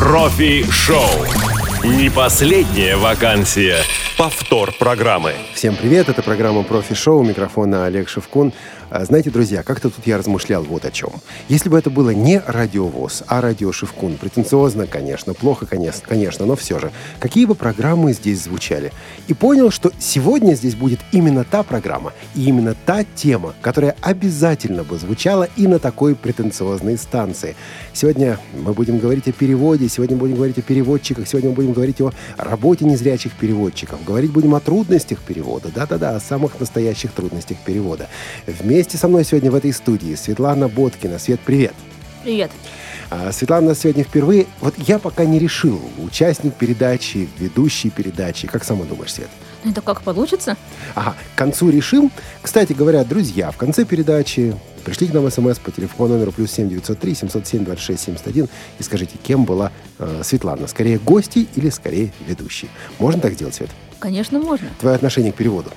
Профи-шоу. Не последняя вакансия. Повтор программы. Всем привет, это программа «Профи-шоу», микрофона Олег Шевкун. А, знаете, друзья, как-то тут я размышлял вот о чем. Если бы это было не радиовоз, а радио Шевкун, претенциозно, конечно, плохо, конечно, конечно, но все же, какие бы программы здесь звучали? И понял, что сегодня здесь будет именно та программа и именно та тема, которая обязательно бы звучала и на такой претенциозной станции. Сегодня мы будем говорить о переводе, сегодня будем говорить о переводчиках, сегодня мы будем говорить о работе незрячих переводчиков, говорить будем о трудностях перевода, да-да-да, о самых настоящих трудностях перевода. Вместе со мной сегодня в этой студии Светлана Боткина. Свет, привет. Привет. А, Светлана сегодня впервые. Вот я пока не решил, участник передачи, ведущий передачи. Как сама думаешь, Свет? Ну, это как получится? Ага, к концу решим. Кстати говоря, друзья, в конце передачи пришли к нам смс по телефону номеру плюс 7 903 707 26 71 и скажите, кем была э, Светлана? Скорее гости или скорее ведущий? Можно так сделать, Свет? Конечно, можно. Твое отношение к переводу?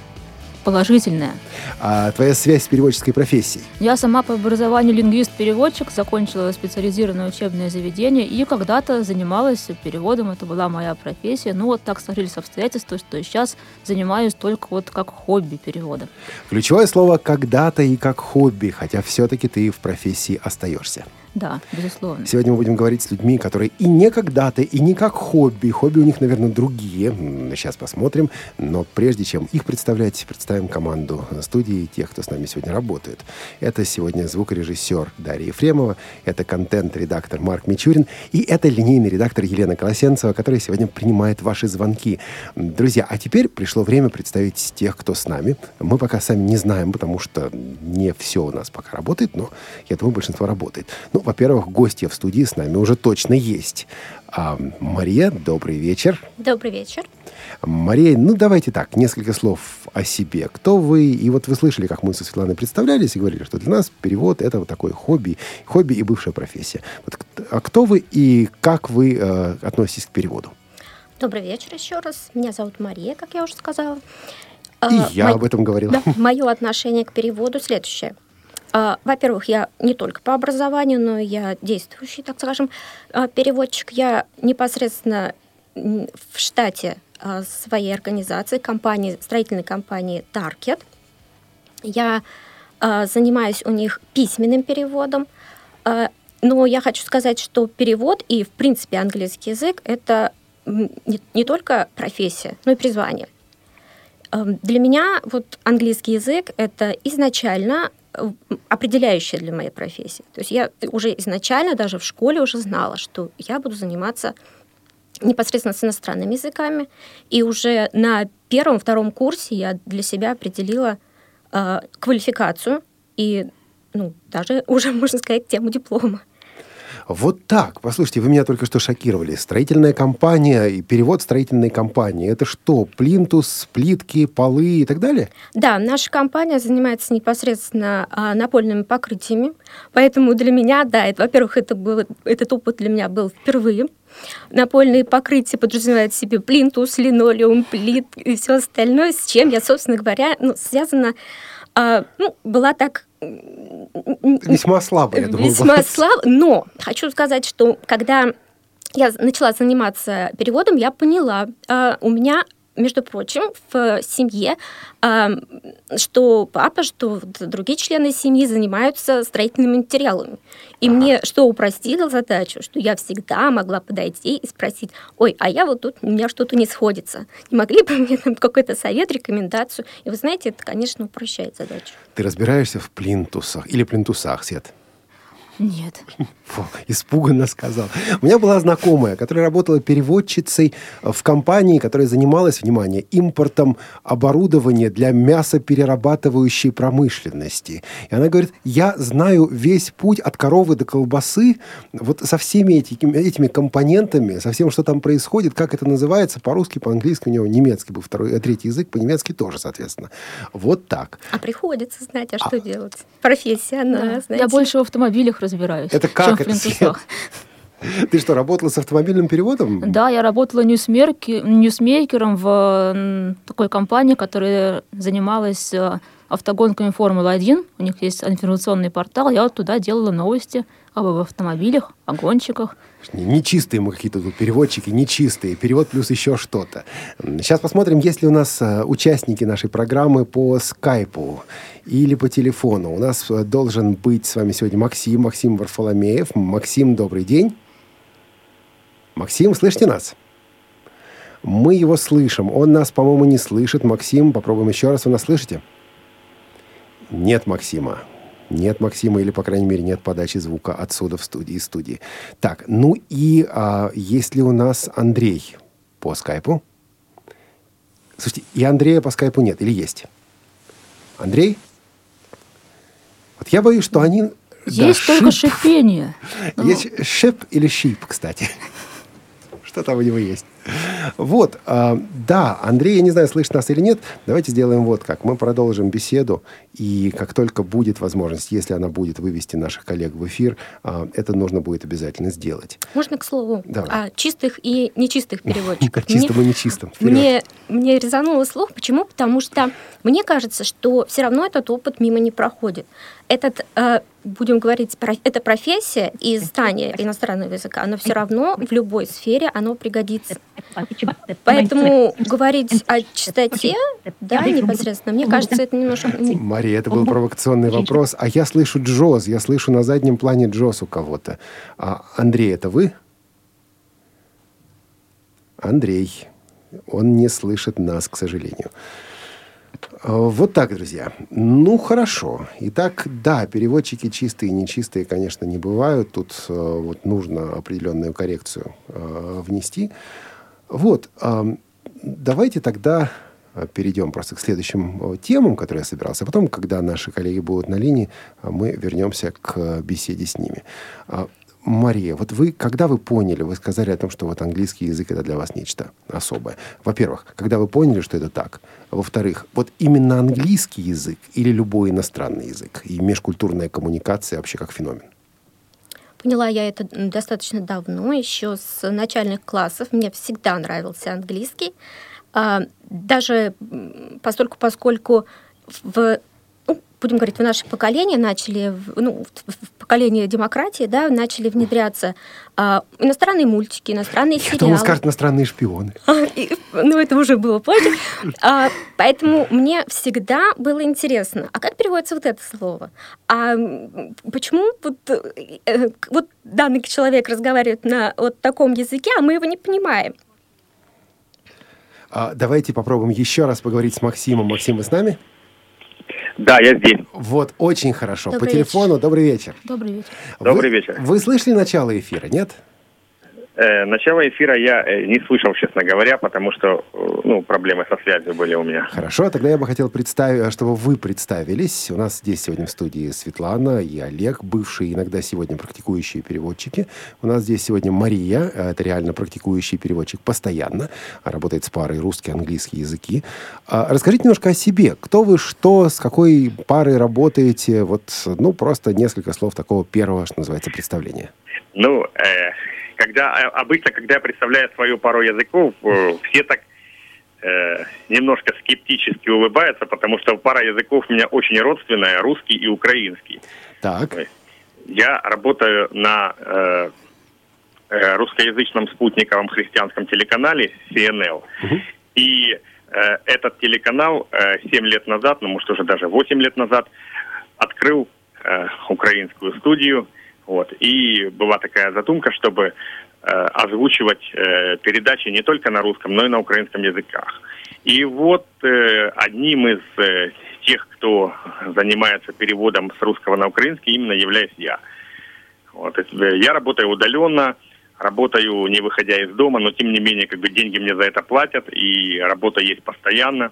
положительная. А твоя связь с переводческой профессией? Я сама по образованию лингвист-переводчик, закончила специализированное учебное заведение и когда-то занималась переводом, это была моя профессия. Ну вот так сложились обстоятельства, что сейчас занимаюсь только вот как хобби переводом. Ключевое слово «когда-то» и «как хобби», хотя все-таки ты в профессии остаешься. Да, безусловно. Сегодня мы будем говорить с людьми, которые и не когда-то, и не как хобби. Хобби у них, наверное, другие. Сейчас посмотрим. Но прежде чем их представлять, представим команду студии тех, кто с нами сегодня работает. Это сегодня звукорежиссер Дарья Ефремова, это контент-редактор Марк Мичурин, и это линейный редактор Елена Колосенцева, которая сегодня принимает ваши звонки. Друзья, а теперь пришло время представить тех, кто с нами. Мы пока сами не знаем, потому что не все у нас пока работает, но я думаю, большинство работает. Ну, во-первых, гостья в студии с нами уже точно есть. А, Мария, добрый вечер. Добрый вечер. Мария, ну давайте так, несколько слов о себе. Кто вы? И вот вы слышали, как мы со Светланой представлялись и говорили, что для нас перевод это вот такое хобби, хобби и бывшая профессия. Вот, а кто вы и как вы э, относитесь к переводу? Добрый вечер еще раз. Меня зовут Мария, как я уже сказала. И а, я мо... об этом говорила. Да, мое отношение к переводу следующее. А, во-первых, я не только по образованию, но я действующий, так скажем, а, переводчик. Я непосредственно в штате а, своей организации, компании, строительной компании Target. Я занимаюсь у них письменным переводом. Но я хочу сказать, что перевод и, в принципе, английский язык — это не, не только профессия, но и призвание. Для меня вот английский язык — это изначально определяющее для моей профессии. То есть я уже изначально, даже в школе уже знала, что я буду заниматься непосредственно с иностранными языками. И уже на первом-втором курсе я для себя определила э, квалификацию и ну, даже уже, можно сказать, тему диплома. Вот так. Послушайте, вы меня только что шокировали. Строительная компания и перевод строительной компании. Это что, плинтус, плитки, полы и так далее? Да, наша компания занимается непосредственно а, напольными покрытиями. Поэтому для меня, да, это, во-первых, это был, этот опыт для меня был впервые. Напольные покрытия подразумевают в себе плинтус, линолеум, плит и все остальное, с чем я, собственно говоря, ну, связана, а, ну, была так Весьма слабо, я думаю. Весьма слабо, но хочу сказать, что когда я начала заниматься переводом, я поняла, а, у меня между прочим, в семье, что папа, что другие члены семьи занимаются строительными материалами. И ага. мне что упростило задачу, что я всегда могла подойти и спросить, ой, а я вот тут, у меня что-то не сходится. Не могли бы мне там какой-то совет, рекомендацию? И вы знаете, это, конечно, упрощает задачу. Ты разбираешься в плинтусах или плинтусах, Свет? Нет. Фу, испуганно сказал. У меня была знакомая, которая работала переводчицей в компании, которая занималась, внимание, импортом оборудования для мясоперерабатывающей промышленности. И она говорит, я знаю весь путь от коровы до колбасы, вот со всеми этими, этими компонентами, со всем, что там происходит, как это называется, по-русски, по-английски, у него немецкий был второй, третий язык, по-немецки тоже, соответственно. Вот так. А приходится знать, а что а... делать? Профессия, она, да. знаете. Я больше в автомобилях разбираюсь. Это как это? Ты что, работала с автомобильным переводом? Да, я работала ньюсмейкером в такой компании, которая занималась э, автогонками Формулы-1. У них есть информационный портал. Я вот туда делала новости об автомобилях, о гонщиках. Нечистые мы какие-то тут переводчики, нечистые. Перевод плюс еще что-то. Сейчас посмотрим, есть ли у нас э, участники нашей программы по скайпу или по телефону. У нас э, должен быть с вами сегодня Максим, Максим Варфоломеев. Максим, добрый день. Максим, слышите нас? Мы его слышим. Он нас, по-моему, не слышит. Максим, попробуем еще раз. Вы нас слышите? Нет Максима. Нет Максима, или, по крайней мере, нет подачи звука отсюда в студии, студии. Так, ну и а, есть ли у нас Андрей по скайпу? Слушайте, и Андрея по скайпу нет, или есть? Андрей? Вот я боюсь, что они... Есть да, только шип. шипение. Есть шип или шип, кстати. Что там у него есть? Вот, э, да, Андрей, я не знаю, слышит нас или нет, давайте сделаем вот как. Мы продолжим беседу, и как только будет возможность, если она будет, вывести наших коллег в эфир, э, это нужно будет обязательно сделать. Можно, к слову, Давай. о чистых и нечистых переводчиках. Чистым и нечистым. Мне, мне резануло слух. Почему? Потому что мне кажется, что все равно этот опыт мимо не проходит. Этот э, будем говорить, эта профессия и знание иностранного языка, оно все равно в любой сфере, оно пригодится. Поэтому говорить о чистоте, да, непосредственно, мне кажется, это немножко... Мария, это был провокационный вопрос. А я слышу Джоз, я слышу на заднем плане Джоз у кого-то. А Андрей, это вы? Андрей. Он не слышит нас, к сожалению. Вот так, друзья. Ну, хорошо. Итак, да, переводчики чистые и нечистые, конечно, не бывают. Тут э, вот нужно определенную коррекцию э, внести. Вот. Э, давайте тогда перейдем просто к следующим темам, которые я собирался. А потом, когда наши коллеги будут на линии, мы вернемся к беседе с ними. Мария, вот вы, когда вы поняли, вы сказали о том, что вот английский язык это для вас нечто особое. Во-первых, когда вы поняли, что это так. Во-вторых, вот именно английский язык или любой иностранный язык и межкультурная коммуникация вообще как феномен? Поняла я это достаточно давно, еще с начальных классов. Мне всегда нравился английский. А, даже постольку, поскольку в будем говорить, в наше поколение начали, ну, в поколение демократии, да, начали внедряться а, иностранные мультики, иностранные Я сериалы. Думал, скажут иностранные шпионы. А, и, ну, это уже было позже. А, поэтому мне всегда было интересно, а как переводится вот это слово? А почему вот, э, вот данный человек разговаривает на вот таком языке, а мы его не понимаем? А, давайте попробуем еще раз поговорить с Максимом. Максим, вы с нами? Да, я здесь. Вот, очень хорошо. Добрый По телефону вечер. добрый вечер. Добрый вечер. Добрый вечер. Вы слышали начало эфира, нет? Э, начало эфира я э, не слышал, честно говоря, потому что э, ну, проблемы со связью были у меня. Хорошо, тогда я бы хотел представить, чтобы вы представились. У нас здесь сегодня в студии Светлана и Олег, бывшие, иногда сегодня практикующие переводчики. У нас здесь сегодня Мария, это реально практикующий переводчик постоянно, работает с парой русский, английский языки. А, расскажите немножко о себе. Кто вы, что, с какой парой работаете? Вот, ну, просто несколько слов такого первого, что называется, представления. Ну, э, когда э, обычно, когда я представляю свою пару языков, э, все так э, немножко скептически улыбаются, потому что пара языков у меня очень родственная, русский и украинский. Так. Я работаю на э, э, русскоязычном спутниковом христианском телеканале CNL. Угу. И э, этот телеканал э, 7 лет назад, ну может уже даже 8 лет назад, открыл э, украинскую студию – вот. И была такая задумка, чтобы э, озвучивать э, передачи не только на русском, но и на украинском языках. И вот э, одним из э, тех, кто занимается переводом с русского на украинский, именно являюсь я. Вот. Э, я работаю удаленно, работаю не выходя из дома, но тем не менее как бы деньги мне за это платят, и работа есть постоянно.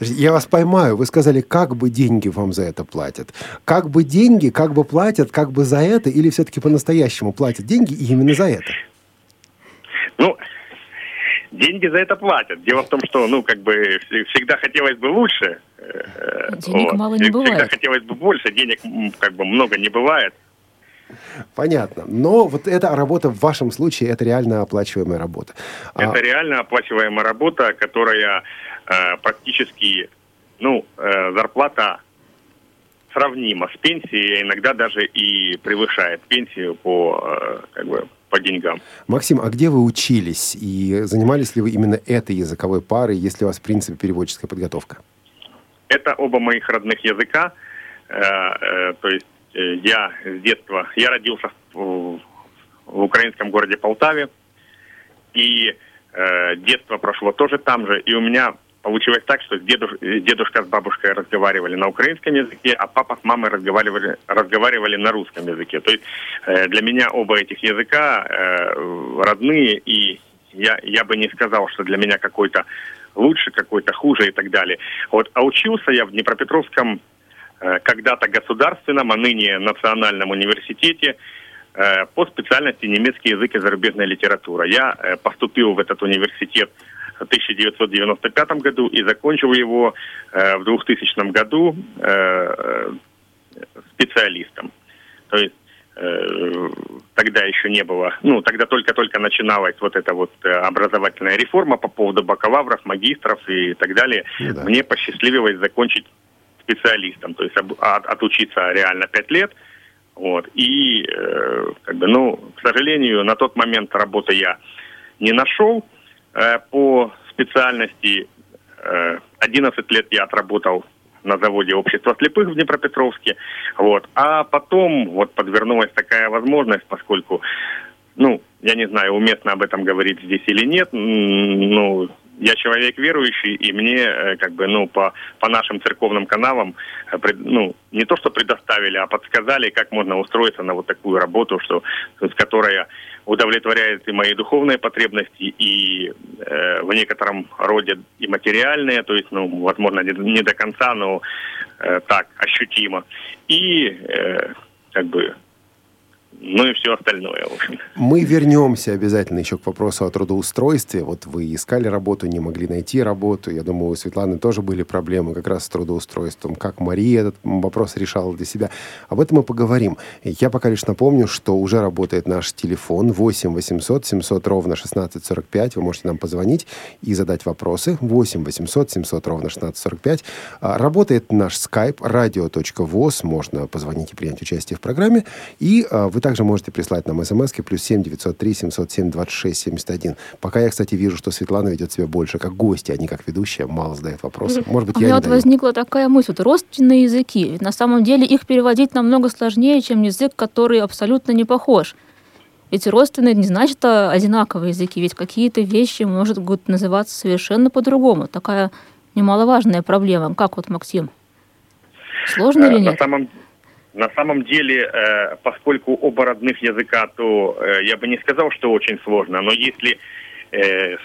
Я вас поймаю. Вы сказали, как бы деньги вам за это платят. Как бы деньги, как бы платят, как бы за это, или все-таки по-настоящему платят деньги и именно за это? Ну, деньги за это платят. Дело в том, что, ну, как бы всегда хотелось бы лучше. Э, денег вот. мало не бывает. Всегда хотелось бы больше, денег как бы много не бывает. Понятно. Но вот эта работа в вашем случае, это реально оплачиваемая работа. А это а... реально оплачиваемая работа, которая э, практически, ну, э, зарплата сравнима с пенсией, а иногда даже и превышает пенсию по, э, как бы, по деньгам. Максим, а где вы учились и занимались ли вы именно этой языковой парой, если у вас, в принципе, переводческая подготовка? Это оба моих родных языка. Э, э, то есть я с детства, я родился в, украинском городе Полтаве, и детство прошло тоже там же, и у меня получилось так, что дедуш, дедушка с бабушкой разговаривали на украинском языке, а папа с мамой разговаривали, разговаривали на русском языке. То есть э, для меня оба этих языка э, родные, и я, я бы не сказал, что для меня какой-то лучше, какой-то хуже и так далее. Вот, а учился я в Днепропетровском э, когда-то государственном, а ныне национальном университете э, по специальности немецкий язык и зарубежная литература. Я э, поступил в этот университет в 1995 году и закончил его э, в 2000 году э, специалистом. То есть э, тогда еще не было, ну, тогда только-только начиналась вот эта вот э, образовательная реформа по поводу бакалавров, магистров и так далее. Ну, да. Мне посчастливилось закончить специалистом, то есть от, отучиться реально пять лет. Вот. И, э, как бы, ну, к сожалению, на тот момент работы я не нашел. Э, по специальности 11 э, лет я отработал на заводе общества слепых в Днепропетровске. Вот. А потом вот подвернулась такая возможность, поскольку, ну, я не знаю, уместно об этом говорить здесь или нет, ну, я человек верующий, и мне, э, как бы, ну, по, по нашим церковным каналам, ну, не то что предоставили, а подсказали, как можно устроиться на вот такую работу, что, с которой удовлетворяет и мои духовные потребности, и э, в некотором роде и материальные, то есть, ну, возможно, не, не до конца, но э, так, ощутимо. И э, как бы ну и все остальное, в. Мы вернемся обязательно еще к вопросу о трудоустройстве. Вот вы искали работу, не могли найти работу. Я думаю, у Светланы тоже были проблемы как раз с трудоустройством. Как Мария этот вопрос решала для себя. Об этом мы поговорим. Я пока лишь напомню, что уже работает наш телефон 8 800 700 ровно 1645. Вы можете нам позвонить и задать вопросы. 8 800 700 ровно 1645. А, работает наш skype radio.voz. Можно позвонить и принять участие в программе. И а, вы также можете прислать нам смс плюс 7 903 707 26 71. Пока я, кстати, вижу, что Светлана ведет себя больше как гость, а не как ведущая, мало задает вопросы. Может быть, а я У меня вот даю. возникла такая мысль. Вот родственные языки. Ведь на самом деле их переводить намного сложнее, чем язык, который абсолютно не похож. Эти родственные не значит а одинаковые языки, ведь какие-то вещи может будут называться совершенно по-другому. Такая немаловажная проблема. Как вот, Максим? Сложно или нет? На самом, на самом деле, э, поскольку оба родных языка, то э, я бы не сказал, что очень сложно, но если э,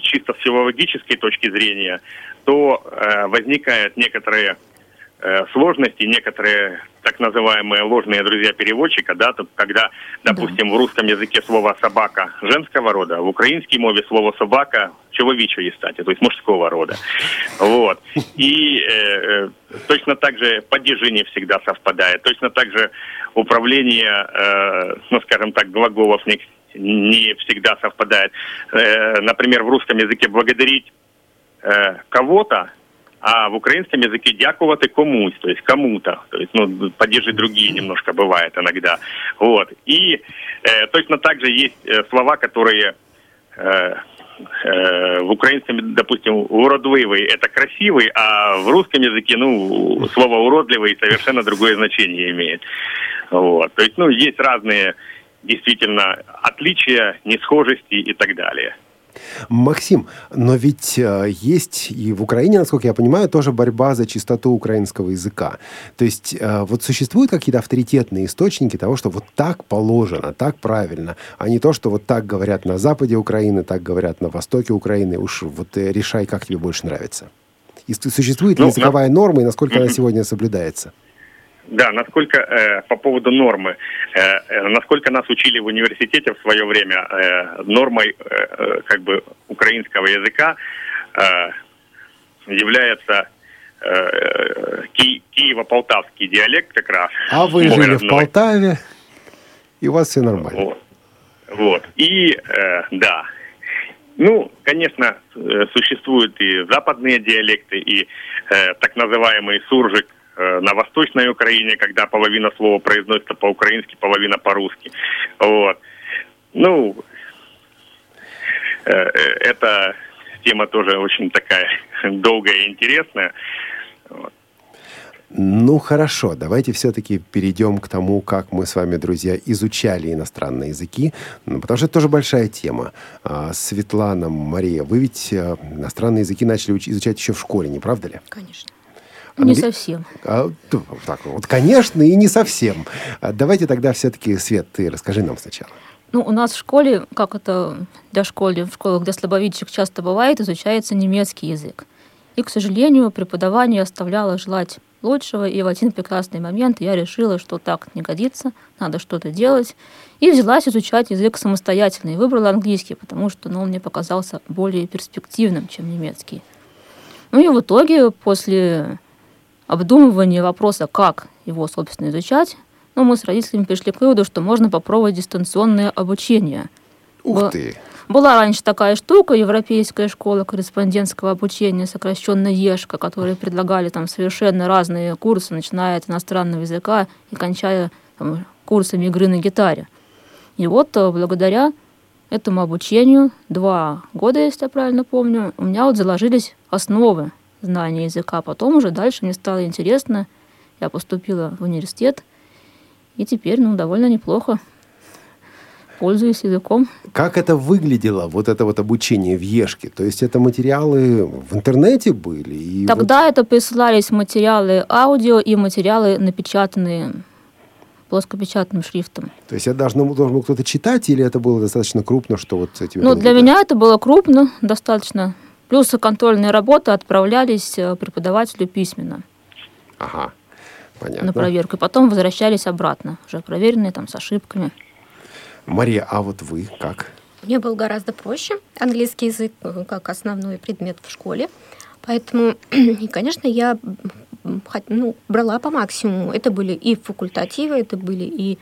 чисто с филологической точки зрения, то возникают некоторые сложности, некоторые так называемые ложные друзья переводчика, да, когда, допустим, да. в русском языке слово собака женского рода, в украинской мове слово собака человечьей стати, то есть мужского рода. Вот. И э, точно так же падежи не всегда совпадает, точно так же управление, э, ну, скажем так, глаголов не, не всегда совпадает. Э, например, в русском языке благодарить э, кого-то а в украинском языке дякувати комусь, то есть кому-то, то есть, ну, падежи другие немножко бывает иногда, вот. И э, точно так же есть э, слова, которые э, э, в украинском, допустим, уродливый – это красивый, а в русском языке, ну, слово уродливый совершенно другое значение имеет. Вот. То есть, ну, есть разные действительно отличия, несхожести и так далее. Максим, но ведь э, есть и в Украине, насколько я понимаю, тоже борьба за чистоту украинского языка. То есть э, вот существуют какие-то авторитетные источники того, что вот так положено, так правильно, а не то, что вот так говорят на западе Украины, так говорят на востоке Украины. Уж вот э, решай, как тебе больше нравится. И существует ну, языковая на... норма, и насколько она сегодня соблюдается? Да, насколько э, по поводу нормы, э, э, насколько нас учили в университете в свое время э, нормой э, как бы украинского языка э, является э, ки- Киево-полтавский диалект как раз. А вы жили родной. в Полтаве, и у вас все нормально. Вот, вот. и э, да, ну, конечно, э, существуют и западные диалекты, и э, так называемый суржик на Восточной Украине, когда половина слова произносится по-украински, половина по-русски. Вот. Ну, э, э, эта тема тоже очень такая долгая и интересная. Вот. Ну хорошо, давайте все-таки перейдем к тому, как мы с вами, друзья, изучали иностранные языки, ну, потому что это тоже большая тема. А, Светлана, Мария, вы ведь иностранные языки начали уч- изучать еще в школе, не правда ли? Конечно. Не Англи- совсем. А, так, вот, конечно, и не совсем. А, Давайте тогда все-таки, Свет, ты расскажи нам сначала. Ну, у нас в школе, как это для школы, в школах, где слабовидящих часто бывает, изучается немецкий язык. И, к сожалению, преподавание оставляло желать лучшего, и в один прекрасный момент я решила, что так не годится, надо что-то делать, и взялась изучать язык самостоятельно, и выбрала английский, потому что ну, он мне показался более перспективным, чем немецкий. Ну и в итоге, после обдумывания вопроса, как его, собственно, изучать, ну, мы с родителями пришли к выводу, что можно попробовать дистанционное обучение. Ух Ба- ты! Была раньше такая штука, Европейская школа корреспондентского обучения, сокращенно ЕШКО, которые предлагали там совершенно разные курсы, начиная от иностранного языка и кончая там, курсами игры на гитаре. И вот э, благодаря этому обучению, два года, если я правильно помню, у меня вот заложились основы знания языка. Потом уже дальше мне стало интересно, я поступила в университет, и теперь, ну, довольно неплохо пользуюсь языком. Как это выглядело, вот это вот обучение в Ешке? То есть это материалы в интернете были? И вот- Тогда это присылались материалы аудио и материалы, напечатанные плоскопечатным шрифтом. То есть это должно, должен был кто-то читать, или это было достаточно крупно, что вот тебе... Ну, для меня это было крупно достаточно. Плюс контрольные работы отправлялись э, преподавателю письменно Ага, понятно. на проверку. И потом возвращались обратно, уже проверенные там с ошибками. Мария, а вот вы как? Мне был гораздо проще английский язык э, как основной предмет в школе. Поэтому, и, конечно, я ну, брала по максимуму. Это были и факультативы, это были и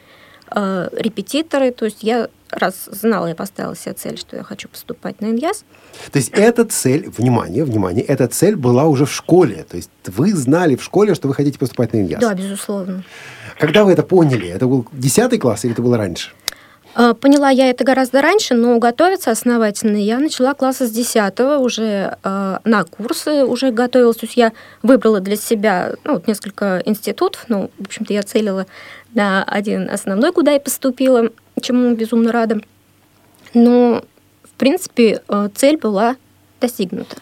э, репетиторы. То есть я раз знала, я поставила себе цель, что я хочу поступать на ИНЯС. То есть эта цель, внимание, внимание, эта цель была уже в школе. То есть вы знали в школе, что вы хотите поступать на ИНЯС. Да, безусловно. Когда вы это поняли? Это был 10 класс или это было раньше? Э, Поняла я это гораздо раньше, но готовиться основательно я начала класса с 10 уже э, на курсы уже готовилась. То есть я выбрала для себя ну, вот несколько институтов. Ну, в общем-то, я целила на один основной, куда и поступила, чему безумно рада. Но, в принципе, э, цель была достигнута.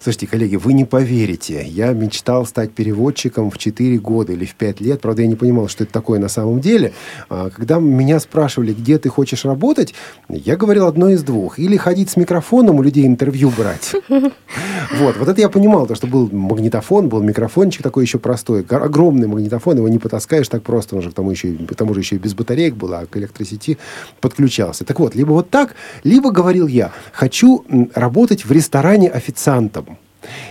Слушайте, коллеги, вы не поверите. Я мечтал стать переводчиком в 4 года или в 5 лет. Правда, я не понимал, что это такое на самом деле. А, Когда меня спрашивали, где ты хочешь работать, я говорил одно из двух. Или ходить с микрофоном у людей интервью брать. Вот, вот это я понимал, то, что был магнитофон, был микрофончик такой еще простой. Огромный магнитофон, его не потаскаешь так просто. Он же к тому, еще, к тому же еще и без батареек был, а к электросети подключался. Так вот, либо вот так, либо, говорил я, хочу работать в ресторане официантом.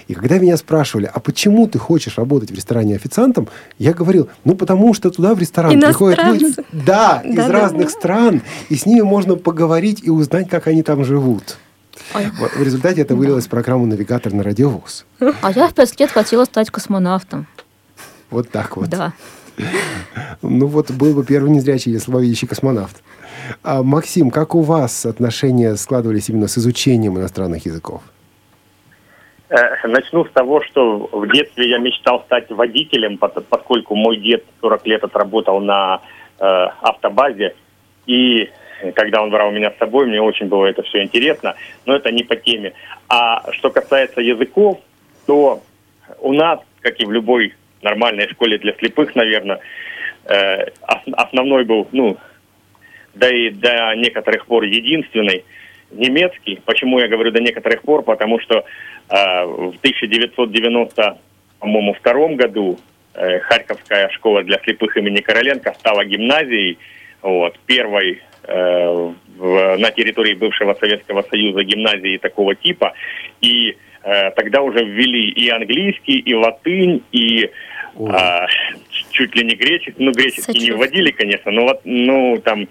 И когда меня спрашивали, а почему ты хочешь работать в ресторане официантом, я говорил, ну потому что туда в ресторан приходят люди, Иностранцы. да, из Да-да. разных стран, и с ними можно поговорить и узнать, как они там живут. Ой. В результате это вылилось в программу «Навигатор на радиовоз». А я в пять лет хотела стать космонавтом. Вот так вот. Да. Ну вот был бы первый незрячий или слабовидящий космонавт. А, Максим, как у вас отношения складывались именно с изучением иностранных языков? Э, Начну с того, что в детстве я мечтал стать водителем, поскольку мой дед 40 лет отработал на э, автобазе. И когда он брал меня с собой, мне очень было это все интересно, но это не по теме. А что касается языков, то у нас, как и в любой нормальной школе для слепых, наверное, э, ос- основной был, ну, да и до некоторых пор единственный немецкий. Почему я говорю до некоторых пор? Потому что э, в 1990, по-моему, втором году э, Харьковская школа для слепых имени Короленко стала гимназией, вот, первой э, в- на территории бывшего Советского Союза гимназии такого типа. И э, тогда уже ввели и английский, и латынь, и Ой. а, чуть ли не греческий, ну греческий не вводили, конечно, но вот, ну там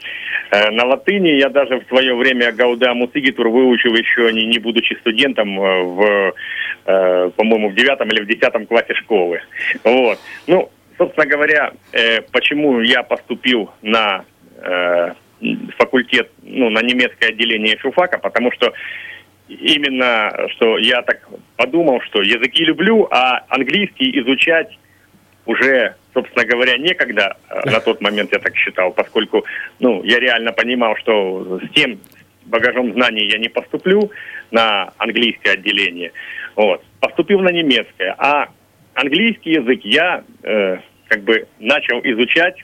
э, на латыни я даже в свое время Гаудаму Сигитур выучил еще не, не будучи студентом э, в, э, по-моему, в девятом или в десятом классе школы. Вот. Ну, собственно говоря, э, почему я поступил на э, факультет, ну, на немецкое отделение филфака, потому что именно, что я так подумал, что языки люблю, а английский изучать уже, собственно говоря, некогда. Э, на тот момент я так считал, поскольку, ну, я реально понимал, что с тем багажом знаний я не поступлю на английское отделение. Вот. Поступил на немецкое. А английский язык я э, как бы начал изучать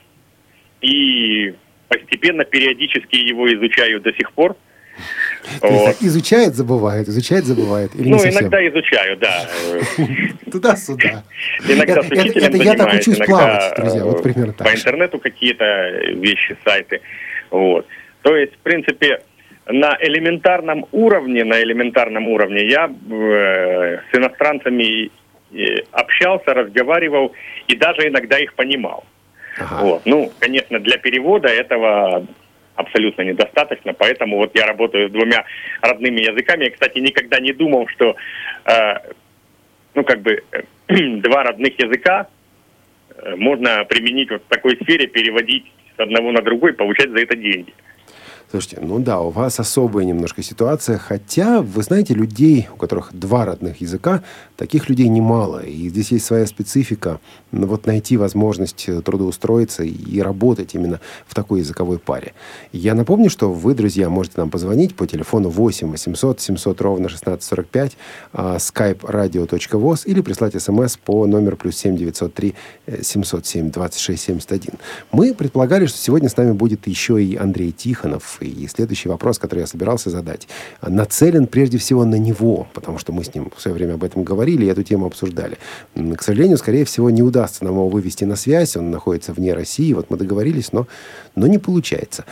и постепенно, периодически его изучаю до сих пор. Изучает, забывает, изучает, забывает. Или ну, иногда изучаю, да. Туда-сюда. Иногда с учителем это, я так учусь плавать, друзья, вот примерно так. По интернету какие-то вещи, сайты. Вот. То есть, в принципе, на элементарном уровне, на элементарном уровне я э, с иностранцами э, общался, разговаривал и даже иногда их понимал. Ага. Вот. Ну, конечно, для перевода этого абсолютно недостаточно, поэтому вот я работаю с двумя родными языками. Я, кстати, никогда не думал, что, э, ну, как бы, два родных языка э, можно применить вот в такой сфере, переводить с одного на другой, получать за это деньги. Слушайте, ну да, у вас особая немножко ситуация, хотя, вы знаете, людей, у которых два родных языка, таких людей немало, и здесь есть своя специфика, ну, вот найти возможность трудоустроиться и работать именно в такой языковой паре. Я напомню, что вы, друзья, можете нам позвонить по телефону 8 800 700 ровно 1645, skype radio.voz или прислать смс по номеру плюс 7 903 707 26 71. Мы предполагали, что сегодня с нами будет еще и Андрей Тихонов, и следующий вопрос, который я собирался задать, нацелен прежде всего на него, потому что мы с ним в свое время об этом говорили и эту тему обсуждали. К сожалению, скорее всего, не удастся нам его вывести на связь, он находится вне России, вот мы договорились, но, но не получается.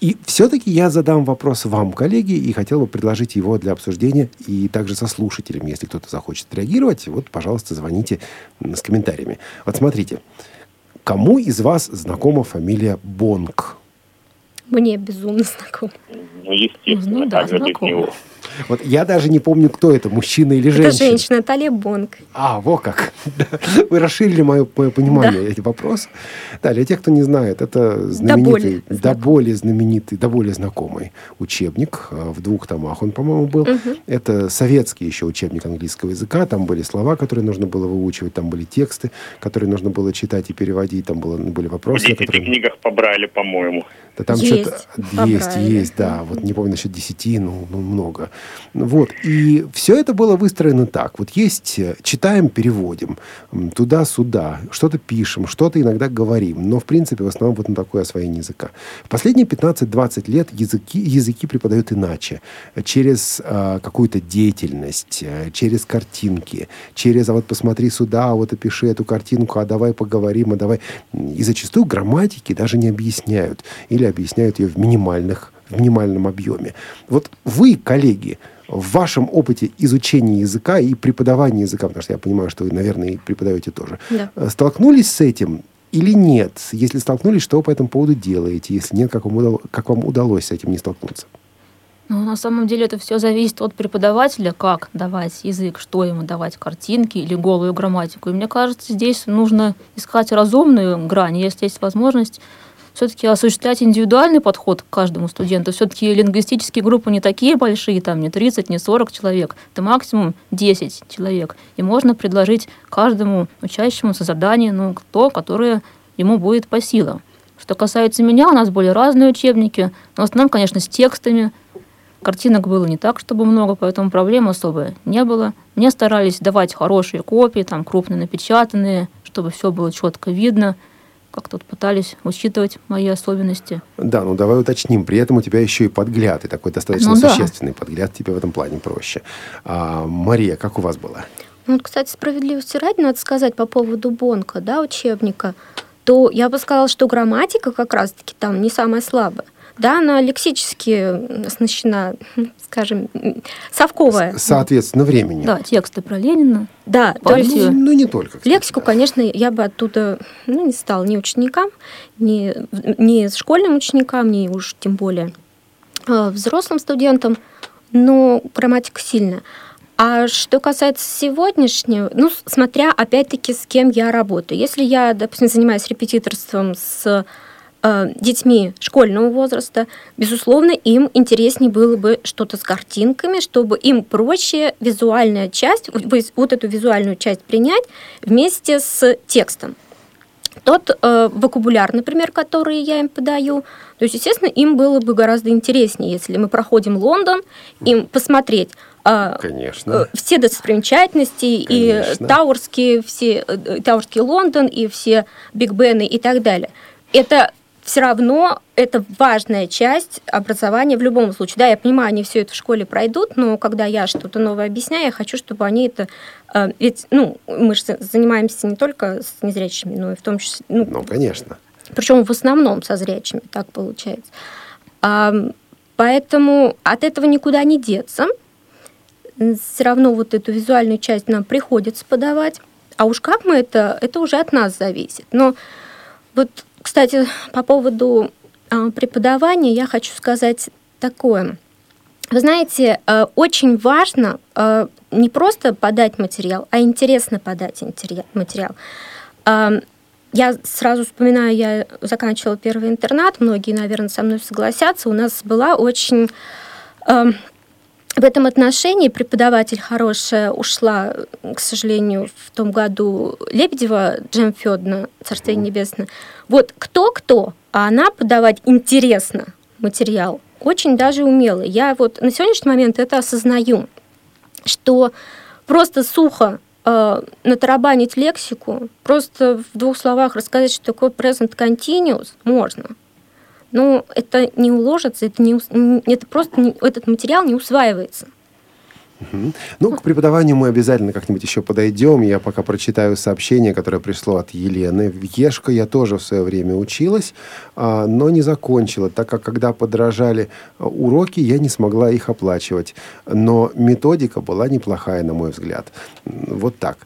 И все-таки я задам вопрос вам, коллеги, и хотел бы предложить его для обсуждения и также со слушателями. Если кто-то захочет реагировать, вот, пожалуйста, звоните с комментариями. Вот смотрите, кому из вас знакома фамилия Бонг? Мне безумно знаком. Ну, естественно, ну, да, как без него. Вот я даже не помню, кто это, мужчина или женщина. Это женщина, Талия Бонг. А, во как. Вы расширили мое, мое понимание да. этих вопросов. Да, для тех, кто не знает, это знаменитый, до более знаменитый, до более знакомый учебник. А, в двух томах он, по-моему, был. Угу. Это советский еще учебник английского языка. Там были слова, которые нужно было выучивать, там были тексты, которые нужно было читать и переводить, там было, были вопросы. В 10 которые... книгах побрали, по-моему. Да там есть, что-то есть, есть, да. Вот не помню насчет десяти, ну, ну много. Вот. И все это было выстроено так. Вот есть, э, читаем, переводим, туда-сюда, что-то пишем, что-то иногда говорим. Но, в принципе, в основном вот на такое освоение языка. В последние 15-20 лет языки, языки преподают иначе. Через э, какую-то деятельность, э, через картинки, через, а вот посмотри сюда, а вот опиши эту картинку, а давай поговорим, а давай... И зачастую грамматики даже не объясняют. Или объясняют ее в минимальных в минимальном объеме. Вот вы, коллеги, в вашем опыте изучения языка и преподавания языка, потому что я понимаю, что вы, наверное, и преподаете тоже, да. Э, столкнулись с этим или нет? Если столкнулись, что вы по этому поводу делаете? Если нет, как вам, удалось, как вам удалось с этим не столкнуться? Ну, на самом деле это все зависит от преподавателя, как давать язык, что ему давать, картинки или голую грамматику. И мне кажется, здесь нужно искать разумную грань, если есть возможность все-таки осуществлять индивидуальный подход к каждому студенту. Все-таки лингвистические группы не такие большие, там не 30, не 40 человек, это максимум 10 человек. И можно предложить каждому учащемуся задание, ну, то, которое ему будет по силам. Что касается меня, у нас были разные учебники, но в основном, конечно, с текстами. Картинок было не так, чтобы много, поэтому проблем особо не было. Мне старались давать хорошие копии, там крупно напечатанные, чтобы все было четко видно – как тут пытались учитывать мои особенности. Да, ну давай уточним. При этом у тебя еще и подгляд, и такой достаточно ну, существенный да. подгляд тебе в этом плане проще. А, Мария, как у вас было? Ну, кстати, справедливости ради, надо сказать по поводу Бонка, да, учебника, то я бы сказала, что грамматика как раз-таки там не самая слабая. Да, она лексически оснащена, скажем, совковая. Соответственно, времени. Да, тексты про Ленина. Да, то есть, ну, ну не только. Кстати, лексику, да. конечно, я бы оттуда ну, не стала ни ученикам, ни, ни школьным ученикам, ни уж тем более э, взрослым студентам, но грамматика сильная. А что касается сегодняшнего, ну, смотря опять-таки с кем я работаю. Если я, допустим, занимаюсь репетиторством с детьми школьного возраста, безусловно, им интереснее было бы что-то с картинками, чтобы им проще визуальная часть, вот эту визуальную часть принять вместе с текстом. Тот э, вокабуляр, например, который я им подаю, то есть, естественно, им было бы гораздо интереснее, если мы проходим Лондон, им посмотреть, а, Конечно. Э, все достопримечательности, Конечно. и Тауэрский, все, э, Тауэрский Лондон, и все Биг Бены и так далее. Это все равно это важная часть образования в любом случае. Да, я понимаю, они все это в школе пройдут, но когда я что-то новое объясняю, я хочу, чтобы они это... Э, ведь, ну, мы же занимаемся не только с незрячими, но и в том числе... Ну, ну конечно. Причем в основном со зрячими, так получается. Поэтому от этого никуда не деться все равно вот эту визуальную часть нам приходится подавать. А уж как мы это, это уже от нас зависит. Но вот, кстати, по поводу а, преподавания я хочу сказать такое. Вы знаете, а, очень важно а, не просто подать материал, а интересно подать материал. Я сразу вспоминаю, я заканчивала первый интернат, многие, наверное, со мной согласятся. У нас была очень в этом отношении преподаватель хорошая ушла, к сожалению, в том году Лебедева Джем Федна, Царствие Небесное. Вот кто-кто, а она подавать интересно материал очень даже умела. Я вот на сегодняшний момент это осознаю, что просто сухо э, натарабанить лексику, просто в двух словах рассказать, что такое present continuous, можно – но это не уложится, это, не, это просто не, этот материал не усваивается. Угу. Ну, к преподаванию мы обязательно как-нибудь еще подойдем. Я пока прочитаю сообщение, которое пришло от Елены. В Ешко я тоже в свое время училась, а, но не закончила, так как когда подорожали а, уроки, я не смогла их оплачивать. Но методика была неплохая, на мой взгляд. Вот так.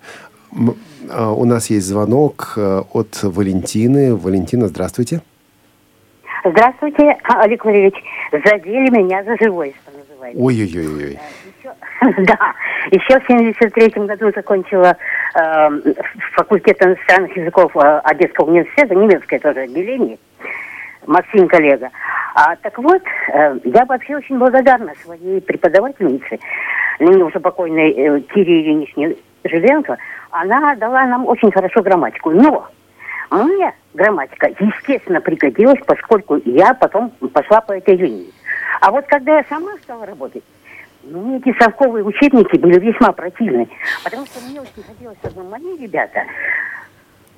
А, у нас есть звонок э, от Валентины. Валентина, здравствуйте. Здравствуйте, Олег Валерьевич. Задели меня за живой, что называется. Ой-ой-ой. Да, еще в 73 году закончила э, факультет иностранных языков э, Одесского университета, немецкое тоже отделение, Максим коллега. А, так вот, э, я вообще очень благодарна своей преподавательнице, ныне уже покойной э, Кире Ильиничне Жиленко. Она дала нам очень хорошо грамматику. Но мне грамматика, естественно, пригодилась, поскольку я потом пошла по этой линии. А вот когда я сама стала работать, ну, эти совковые учебники были весьма противны, потому что мне очень хотелось, чтобы мои ребята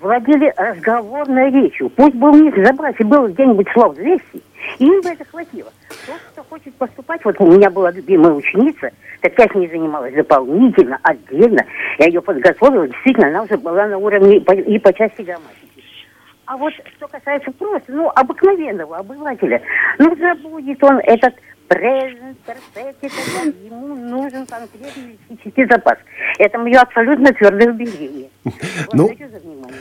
владели разговорной речью. Пусть бы у них в запасе было где-нибудь слов 200, и им бы это хватило. Тот, кто хочет поступать, вот у меня была любимая ученица, так я с ней занималась дополнительно, отдельно. Я ее подготовила, действительно, она уже была на уровне и по части грамматики. А вот что касается просто, ну, обыкновенного обывателя, ну, забудет он этот present, perfect, ему нужен конкретный лексический запас. Это мое абсолютно твердое убеждение. Ну,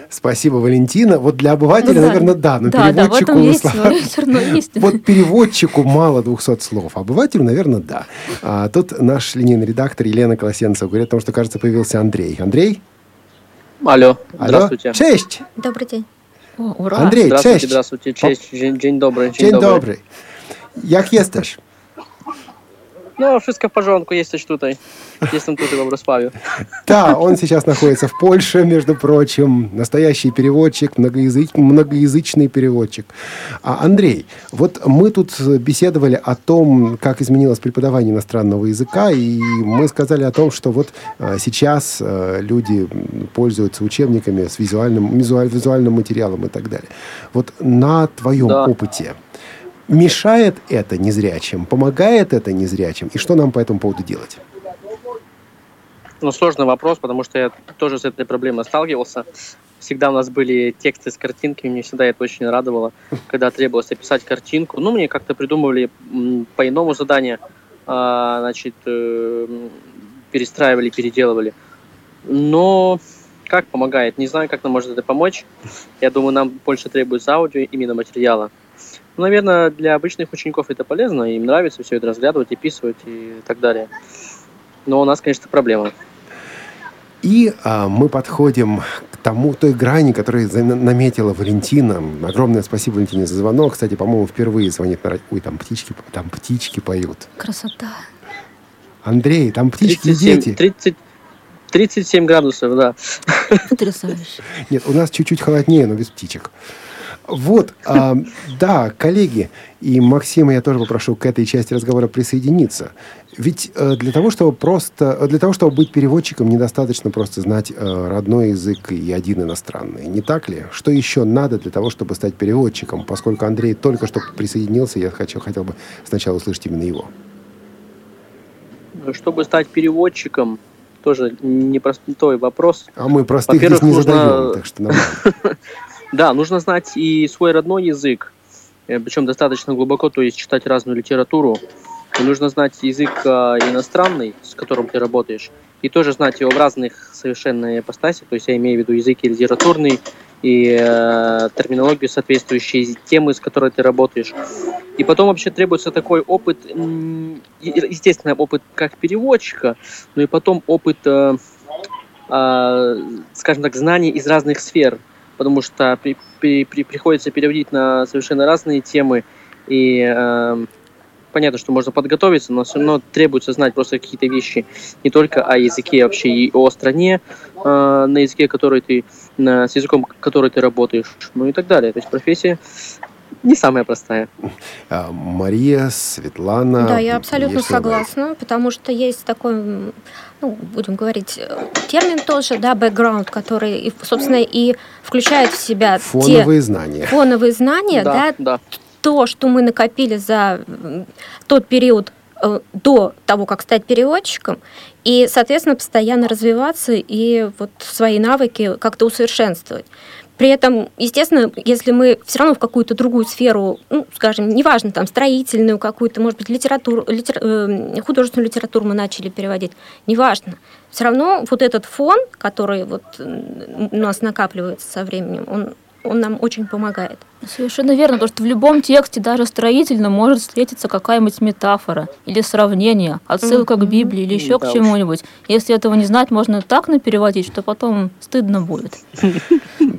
спасибо, Валентина. Вот для обывателя, ну, наверное, да, но да, переводчику... Да, есть, но есть. Вот переводчику мало 200 слов, а обывателю, наверное, да. А, тут наш линейный редактор Елена Колосенцева говорит о том, что, кажется, появился Андрей. Андрей? Алло, Алло. здравствуйте. Cześć! Добрый день. O. Andrzej, cześć. Cześć, dzień, dzień dobry. Dzień, dzień dobry. dobry. Jak jesteś? No, wszystko w porządku, jesteś tutaj. Jestem тут, в Врославе. Да, он сейчас находится в Польше, между прочим. Настоящий переводчик, многоязыч... многоязычный переводчик. А, Андрей, вот мы тут беседовали о том, как изменилось преподавание иностранного языка, и мы сказали о том, что вот а, сейчас а, люди пользуются учебниками с визуальным, визуаль, визуальным материалом и так далее. Вот на твоем да. опыте, мешает это незрячим, помогает это незрячим, и что нам по этому поводу делать? Ну, сложный вопрос, потому что я тоже с этой проблемой сталкивался. Всегда у нас были тексты с картинками, мне всегда это очень радовало, когда требовалось описать картинку. Ну, мне как-то придумывали по-иному задание, а, значит, э, перестраивали, переделывали. Но как помогает? Не знаю, как нам может это помочь. Я думаю, нам больше требуется аудио, именно материала. Ну, наверное, для обычных учеников это полезно, им нравится все это разглядывать, описывать и так далее. но у нас, конечно, проблема. И а, мы подходим к тому, той грани, которую наметила Валентина. Огромное спасибо Валентине за звонок. Кстати, по-моему, впервые звонит на... Ой, там птички, там птички поют. Красота. Андрей, там птички 37, дети. 30, 37 градусов, да. Потрясающе. Нет, у нас чуть-чуть холоднее, но без птичек. Вот, а, да, коллеги, и Максима я тоже попрошу к этой части разговора присоединиться. Ведь э, для того, чтобы просто, э, для того, чтобы быть переводчиком, недостаточно просто знать э, родной язык и один иностранный. Не так ли? Что еще надо для того, чтобы стать переводчиком? Поскольку Андрей только что присоединился, я хочу, хотел бы сначала услышать именно его. Чтобы стать переводчиком, тоже непростой вопрос. А мы простых здесь не нужно... задаем, так что нормально. Да, нужно знать и свой родной язык, э, причем достаточно глубоко, то есть читать разную литературу. И нужно знать язык э, иностранный, с которым ты работаешь, и тоже знать его в разных совершенно ипостасях, то есть я имею в виду язык и литературный, и э, терминологию, соответствующей темы, с которой ты работаешь. И потом вообще требуется такой опыт, естественно, опыт как переводчика, но и потом опыт, э, э, скажем так, знаний из разных сфер потому что при, при, при, приходится переводить на совершенно разные темы, и э, понятно, что можно подготовиться, но все равно требуется знать просто какие-то вещи не только о языке вообще и о стране, э, на языке, который ты, на, с языком, который ты работаешь, ну и так далее. То есть профессия не самая простая. А, Мария, Светлана. Да, я абсолютно согласна, потому что есть такой, ну, будем говорить, термин тоже, да, background, который, собственно, и включает в себя фоновые те, знания. Фоновые знания, да, да, да. То, что мы накопили за тот период э, до того, как стать переводчиком, и, соответственно, постоянно развиваться и вот свои навыки как-то усовершенствовать. При этом, естественно, если мы все равно в какую-то другую сферу, ну, скажем, неважно, там, строительную какую-то, может быть, литературу, литер, э, художественную литературу мы начали переводить, неважно. Все равно вот этот фон, который вот у нас накапливается со временем, он, он нам очень помогает. Совершенно верно, потому что в любом тексте, даже строительном, может встретиться какая-нибудь метафора или сравнение, отсылка к Библии или еще да к чему-нибудь. Если этого не знать, можно так напереводить, что потом стыдно будет.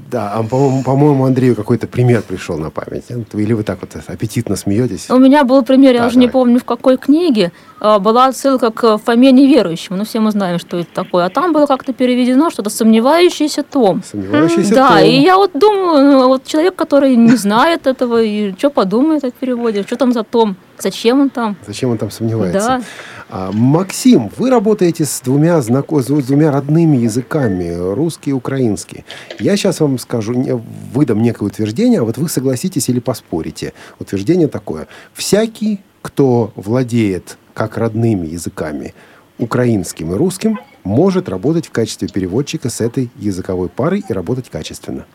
Да, а по-моему, по-моему, Андрею какой-то пример пришел на память. Или вы так вот аппетитно смеетесь? У меня был пример, я уже не помню в какой книге, была отсылка к Фоме неверующему. Ну, все мы знаем, что это такое. А там было как-то переведено что-то «сомневающийся том». Сомневающийся да, том. Да, и я вот думаю, ну, вот человек, который не знает этого, и что подумает о переводе, что там за том, зачем он там. Zачем он там сомневается. Да. А, Максим, вы работаете с двумя, знако... с двумя родными языками, русский и украинский. Я сейчас вам скажу, выдам некое утверждение, а вот вы согласитесь или поспорите. Утверждение такое. Всякий, кто владеет как родными языками украинским и русским, может работать в качестве переводчика с этой языковой парой и работать качественно.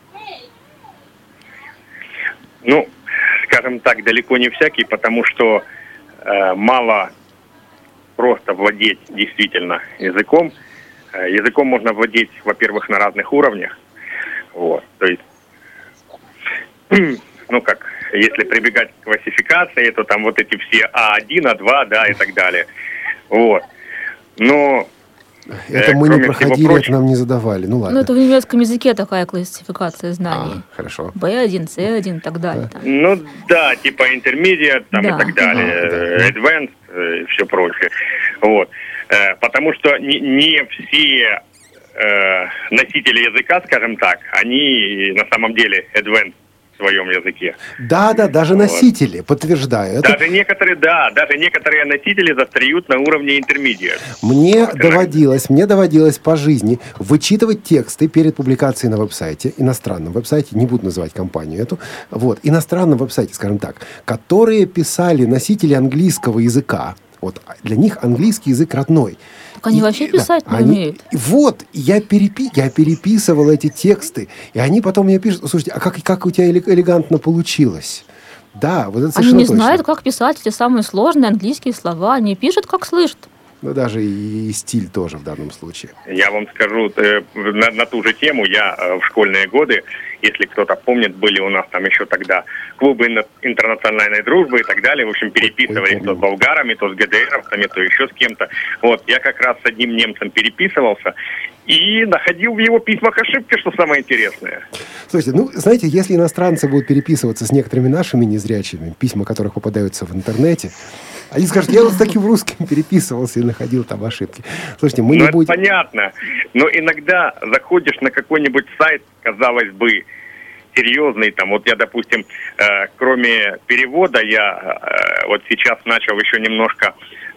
Ну, скажем так, далеко не всякий, потому что э, мало просто владеть действительно языком. Э, языком можно владеть, во-первых, на разных уровнях. Вот, то есть, ну как, если прибегать к классификации, то там вот эти все А1, А2, да, и так далее. Вот. Но это мы не проходили, прочего... это нам не задавали. Ну ладно. Ну это в немецком языке такая классификация знаний. А, хорошо. B1, C1 и так далее. Да. Ну да, типа intermediate там да. и так далее, да, да. advanced э, и все прочее. Вот. Э, потому что не, не все э, носители языка, скажем так, они на самом деле advanced своем языке. Да, да, даже вот. носители, подтверждаю. Это... Даже некоторые, да, даже некоторые носители застряют на уровне интермедиат. Мне вот, доводилось, мне доводилось по жизни вычитывать тексты перед публикацией на веб-сайте, иностранном веб-сайте, не буду называть компанию эту, вот, иностранном веб-сайте, скажем так, которые писали носители английского языка, вот для них английский язык родной. Так они и, вообще писать да, не они, умеют. Вот, я, перепи, я переписывал эти тексты, и они потом мне пишут, слушайте, а как, как у тебя элегантно получилось? Да, вот это Они не точно. знают, как писать эти самые сложные английские слова. Они пишут, как слышат. Ну, даже и, и стиль тоже в данном случае. Я вам скажу э, на, на ту же тему. Я э, в школьные годы, если кто-то помнит, были у нас там еще тогда клубы интернациональной дружбы и так далее. В общем, переписывались то с болгарами, то с ГДРовцами, то еще с кем-то. Вот, я как раз с одним немцем переписывался и находил в его письмах ошибки, что самое интересное. Слушайте, ну, знаете, если иностранцы будут переписываться с некоторыми нашими незрячими, письма которых попадаются в интернете, они скажут, я вот с таким русским переписывался и находил там ошибки. Слушайте, мы ну, не будем... понятно. Но иногда заходишь на какой-нибудь сайт, казалось бы, серьезный. Там, вот я, допустим, э, кроме перевода, я э, вот сейчас начал еще немножко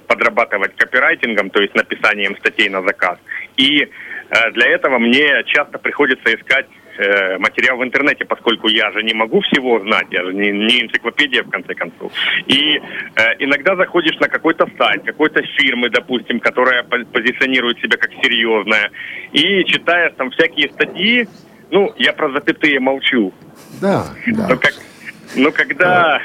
подрабатывать копирайтингом, то есть написанием статей на заказ. И э, для этого мне часто приходится искать э, материал в интернете, поскольку я же не могу всего знать, я же не, не энциклопедия в конце концов. И э, иногда заходишь на какой-то сайт, какой-то фирмы, допустим, которая позиционирует себя как серьезная, и читаешь там всякие статьи, ну, я про запятые молчу. Да, да. Но, как, но когда...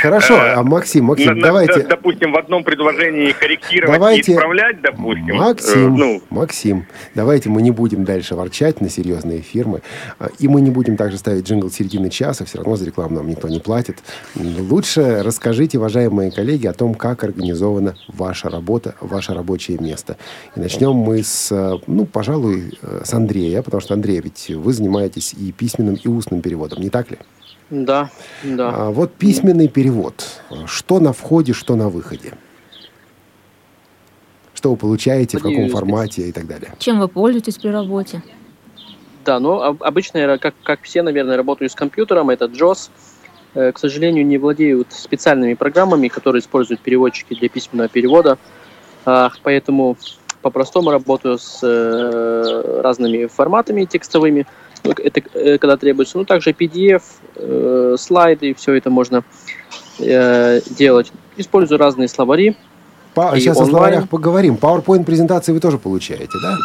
Хорошо, э, а Максим, Максим, на, давайте... Допустим, в одном предложении корректировать давайте... и исправлять, допустим. Максим, э, ну... Максим, давайте мы не будем дальше ворчать на серьезные фирмы, а, и мы не будем также ставить джингл середины часа, все равно за рекламу нам никто не платит. Лучше расскажите, уважаемые коллеги, о том, как организована ваша работа, ваше рабочее место. И начнем мы с, э, ну, пожалуй, э, с Андрея, потому что, Андрей, ведь вы занимаетесь и письменным, и устным переводом, не так ли? Да, да. А вот письменный перевод. Что на входе, что на выходе? Что вы получаете, в каком формате и так далее? Чем вы пользуетесь при работе? Да, ну обычно я, как, как все, наверное, работаю с компьютером, это JOS. Э, к сожалению, не владеют специальными программами, которые используют переводчики для письменного перевода. А, поэтому по-простому работаю с э, разными форматами текстовыми – это э, когда требуется. Ну, также PDF, э, слайды, все это можно э, делать. Использую разные словари. По, сейчас онлайн. о словарях поговорим. PowerPoint презентации вы тоже получаете, да?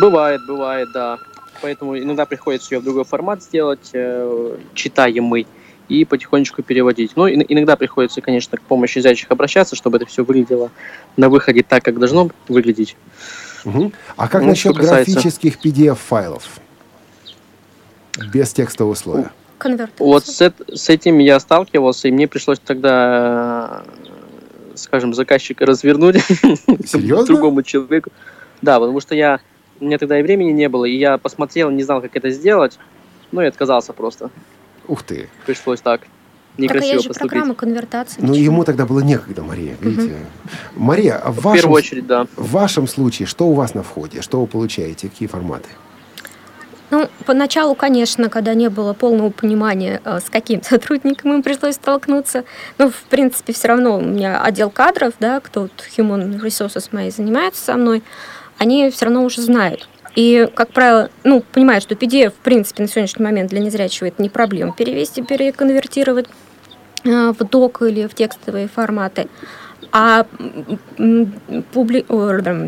Бывает, бывает, да. Поэтому иногда приходится ее в другой формат сделать, э, читаемый, и потихонечку переводить. Ну, и, иногда приходится, конечно, к помощи зайчих обращаться, чтобы это все выглядело на выходе так, как должно выглядеть. Угу. А как ну, насчет касается... графических PDF-файлов? Без текстового слоя. Вот с, с этим я сталкивался, и мне пришлось тогда, скажем, заказчика развернуть Серьезно? другому человеку. Да, потому что я, у меня тогда и времени не было, и я посмотрел, не знал, как это сделать, ну и отказался просто. Ух ты. Пришлось так. Некрасиво так, а есть же поступить. программа конвертации. Ну, ему тогда было некогда, Мария, видите. Угу. Мария, в, вашем, в первую очередь, да. В вашем случае, что у вас на входе? Что вы получаете? Какие форматы? Ну, поначалу, конечно, когда не было полного понимания, э, с каким сотрудником им пришлось столкнуться, но, в принципе, все равно у меня отдел кадров, да, кто Human Resources мои занимаются со мной, они все равно уже знают. И, как правило, ну, понимают, что PDF, в принципе, на сегодняшний момент для незрячего это не проблема перевести, переконвертировать э, в док или в текстовые форматы. А публи...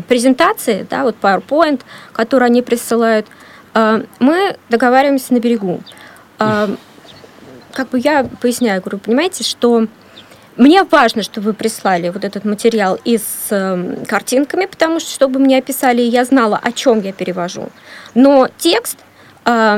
презентации, да, вот PowerPoint, который они присылают – мы договариваемся на берегу. А, как бы я поясняю, говорю, понимаете, что мне важно, чтобы вы прислали вот этот материал и с э, картинками, потому что чтобы мне описали, я знала, о чем я перевожу. Но текст э,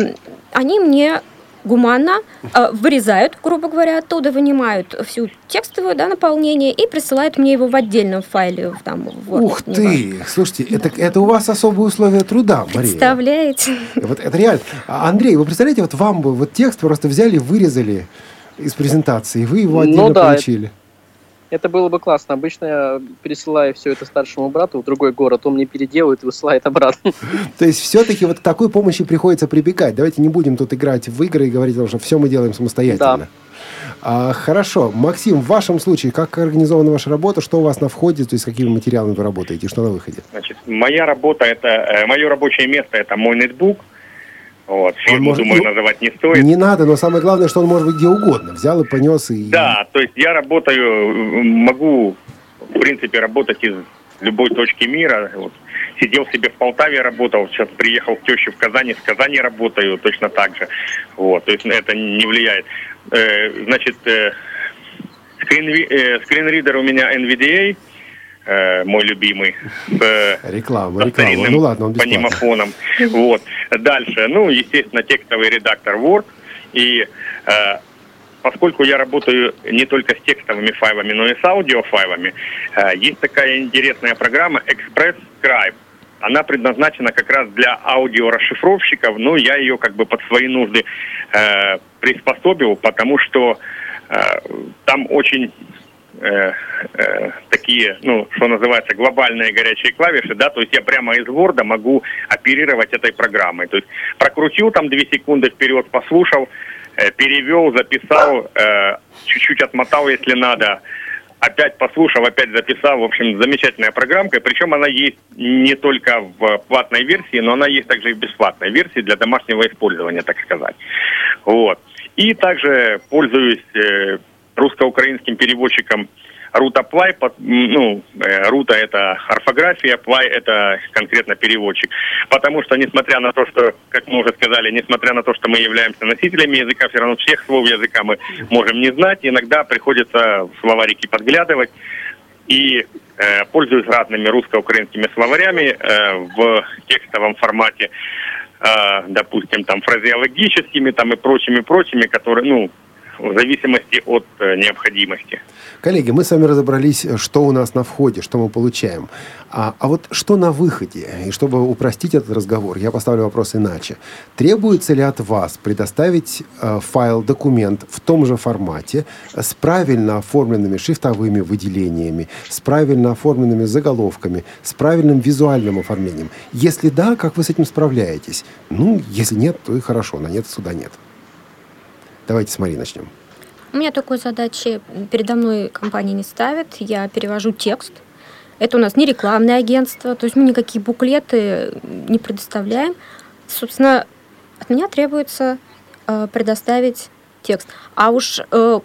они мне гуманно э, вырезают, грубо говоря, оттуда вынимают всю текстовую да, наполнение и присылают мне его в отдельном файле. Там, в Ух ты! Слушайте, это, это у вас особые условия труда, Мария. Представляете? Вот это реально. А, Андрей, вы представляете, вот вам бы вот текст просто взяли, вырезали из презентации, и вы его отдельно ну, да, получили. Это это было бы классно. Обычно я пересылаю все это старшему брату в другой город, он мне переделывает и высылает обратно. То есть все-таки вот к такой помощи приходится прибегать. Давайте не будем тут играть в игры и говорить, что все мы делаем самостоятельно. Да. А, хорошо. Максим, в вашем случае, как организована ваша работа, что у вас на входе, то есть какими материалами вы работаете, что на выходе? Значит, моя работа, это, э, мое рабочее место, это мой ноутбук, вот, фирму, может, думаю, называть не стоит. Не надо, но самое главное, что он может быть где угодно. Взял и понес. И... Да, то есть я работаю, могу, в принципе, работать из любой точки мира. Вот. Сидел себе в Полтаве, работал, сейчас приехал к теще в Казани, в Казани работаю точно так же. Вот, то есть это не влияет. Э, значит, э, скрин, э, скринридер у меня NVDA, э, мой любимый, с реклама, реклама. Ну ладно, он понимофоном. Вот. Дальше, ну, естественно, текстовый редактор Word. И э, поскольку я работаю не только с текстовыми файлами, но и с аудиофайлами, э, есть такая интересная программа Express Scribe. Она предназначена как раз для аудиорасшифровщиков, но я ее как бы под свои нужды э, приспособил, потому что э, там очень э, э, такие, ну, что называется, глобальные горячие клавиши, да, то есть я прямо из Word могу оперировать этой программой. То есть прокрутил там две секунды вперед, послушал, э, перевел, записал, чуть-чуть отмотал, если надо, опять послушал, опять записал. В общем, замечательная программка. Причем она есть не только в платной версии, но она есть также и в бесплатной версии для домашнего использования, так сказать. Вот. И также пользуюсь русско-украинским переводчиком Рута Плай, ну, э, Рута это орфография, Плай это конкретно переводчик. Потому что, несмотря на то, что, как мы уже сказали, несмотря на то, что мы являемся носителями языка, все равно всех слов языка мы можем не знать. Иногда приходится в словарики подглядывать. И э, пользуюсь разными русско-украинскими словарями э, в текстовом формате, э, допустим, там фразеологическими там и прочими-прочими, которые, ну, в зависимости от э, необходимости. Коллеги, мы с вами разобрались, что у нас на входе, что мы получаем. А, а вот что на выходе? И чтобы упростить этот разговор, я поставлю вопрос иначе. Требуется ли от вас предоставить э, файл, документ в том же формате, с правильно оформленными шрифтовыми выделениями, с правильно оформленными заголовками, с правильным визуальным оформлением? Если да, как вы с этим справляетесь? Ну, если нет, то и хорошо, на нет суда нет. Давайте с Марией начнем. У меня такой задачи передо мной компания не ставит. Я перевожу текст. Это у нас не рекламное агентство, то есть мы никакие буклеты не предоставляем. Собственно, от меня требуется э, предоставить текст. А уж э,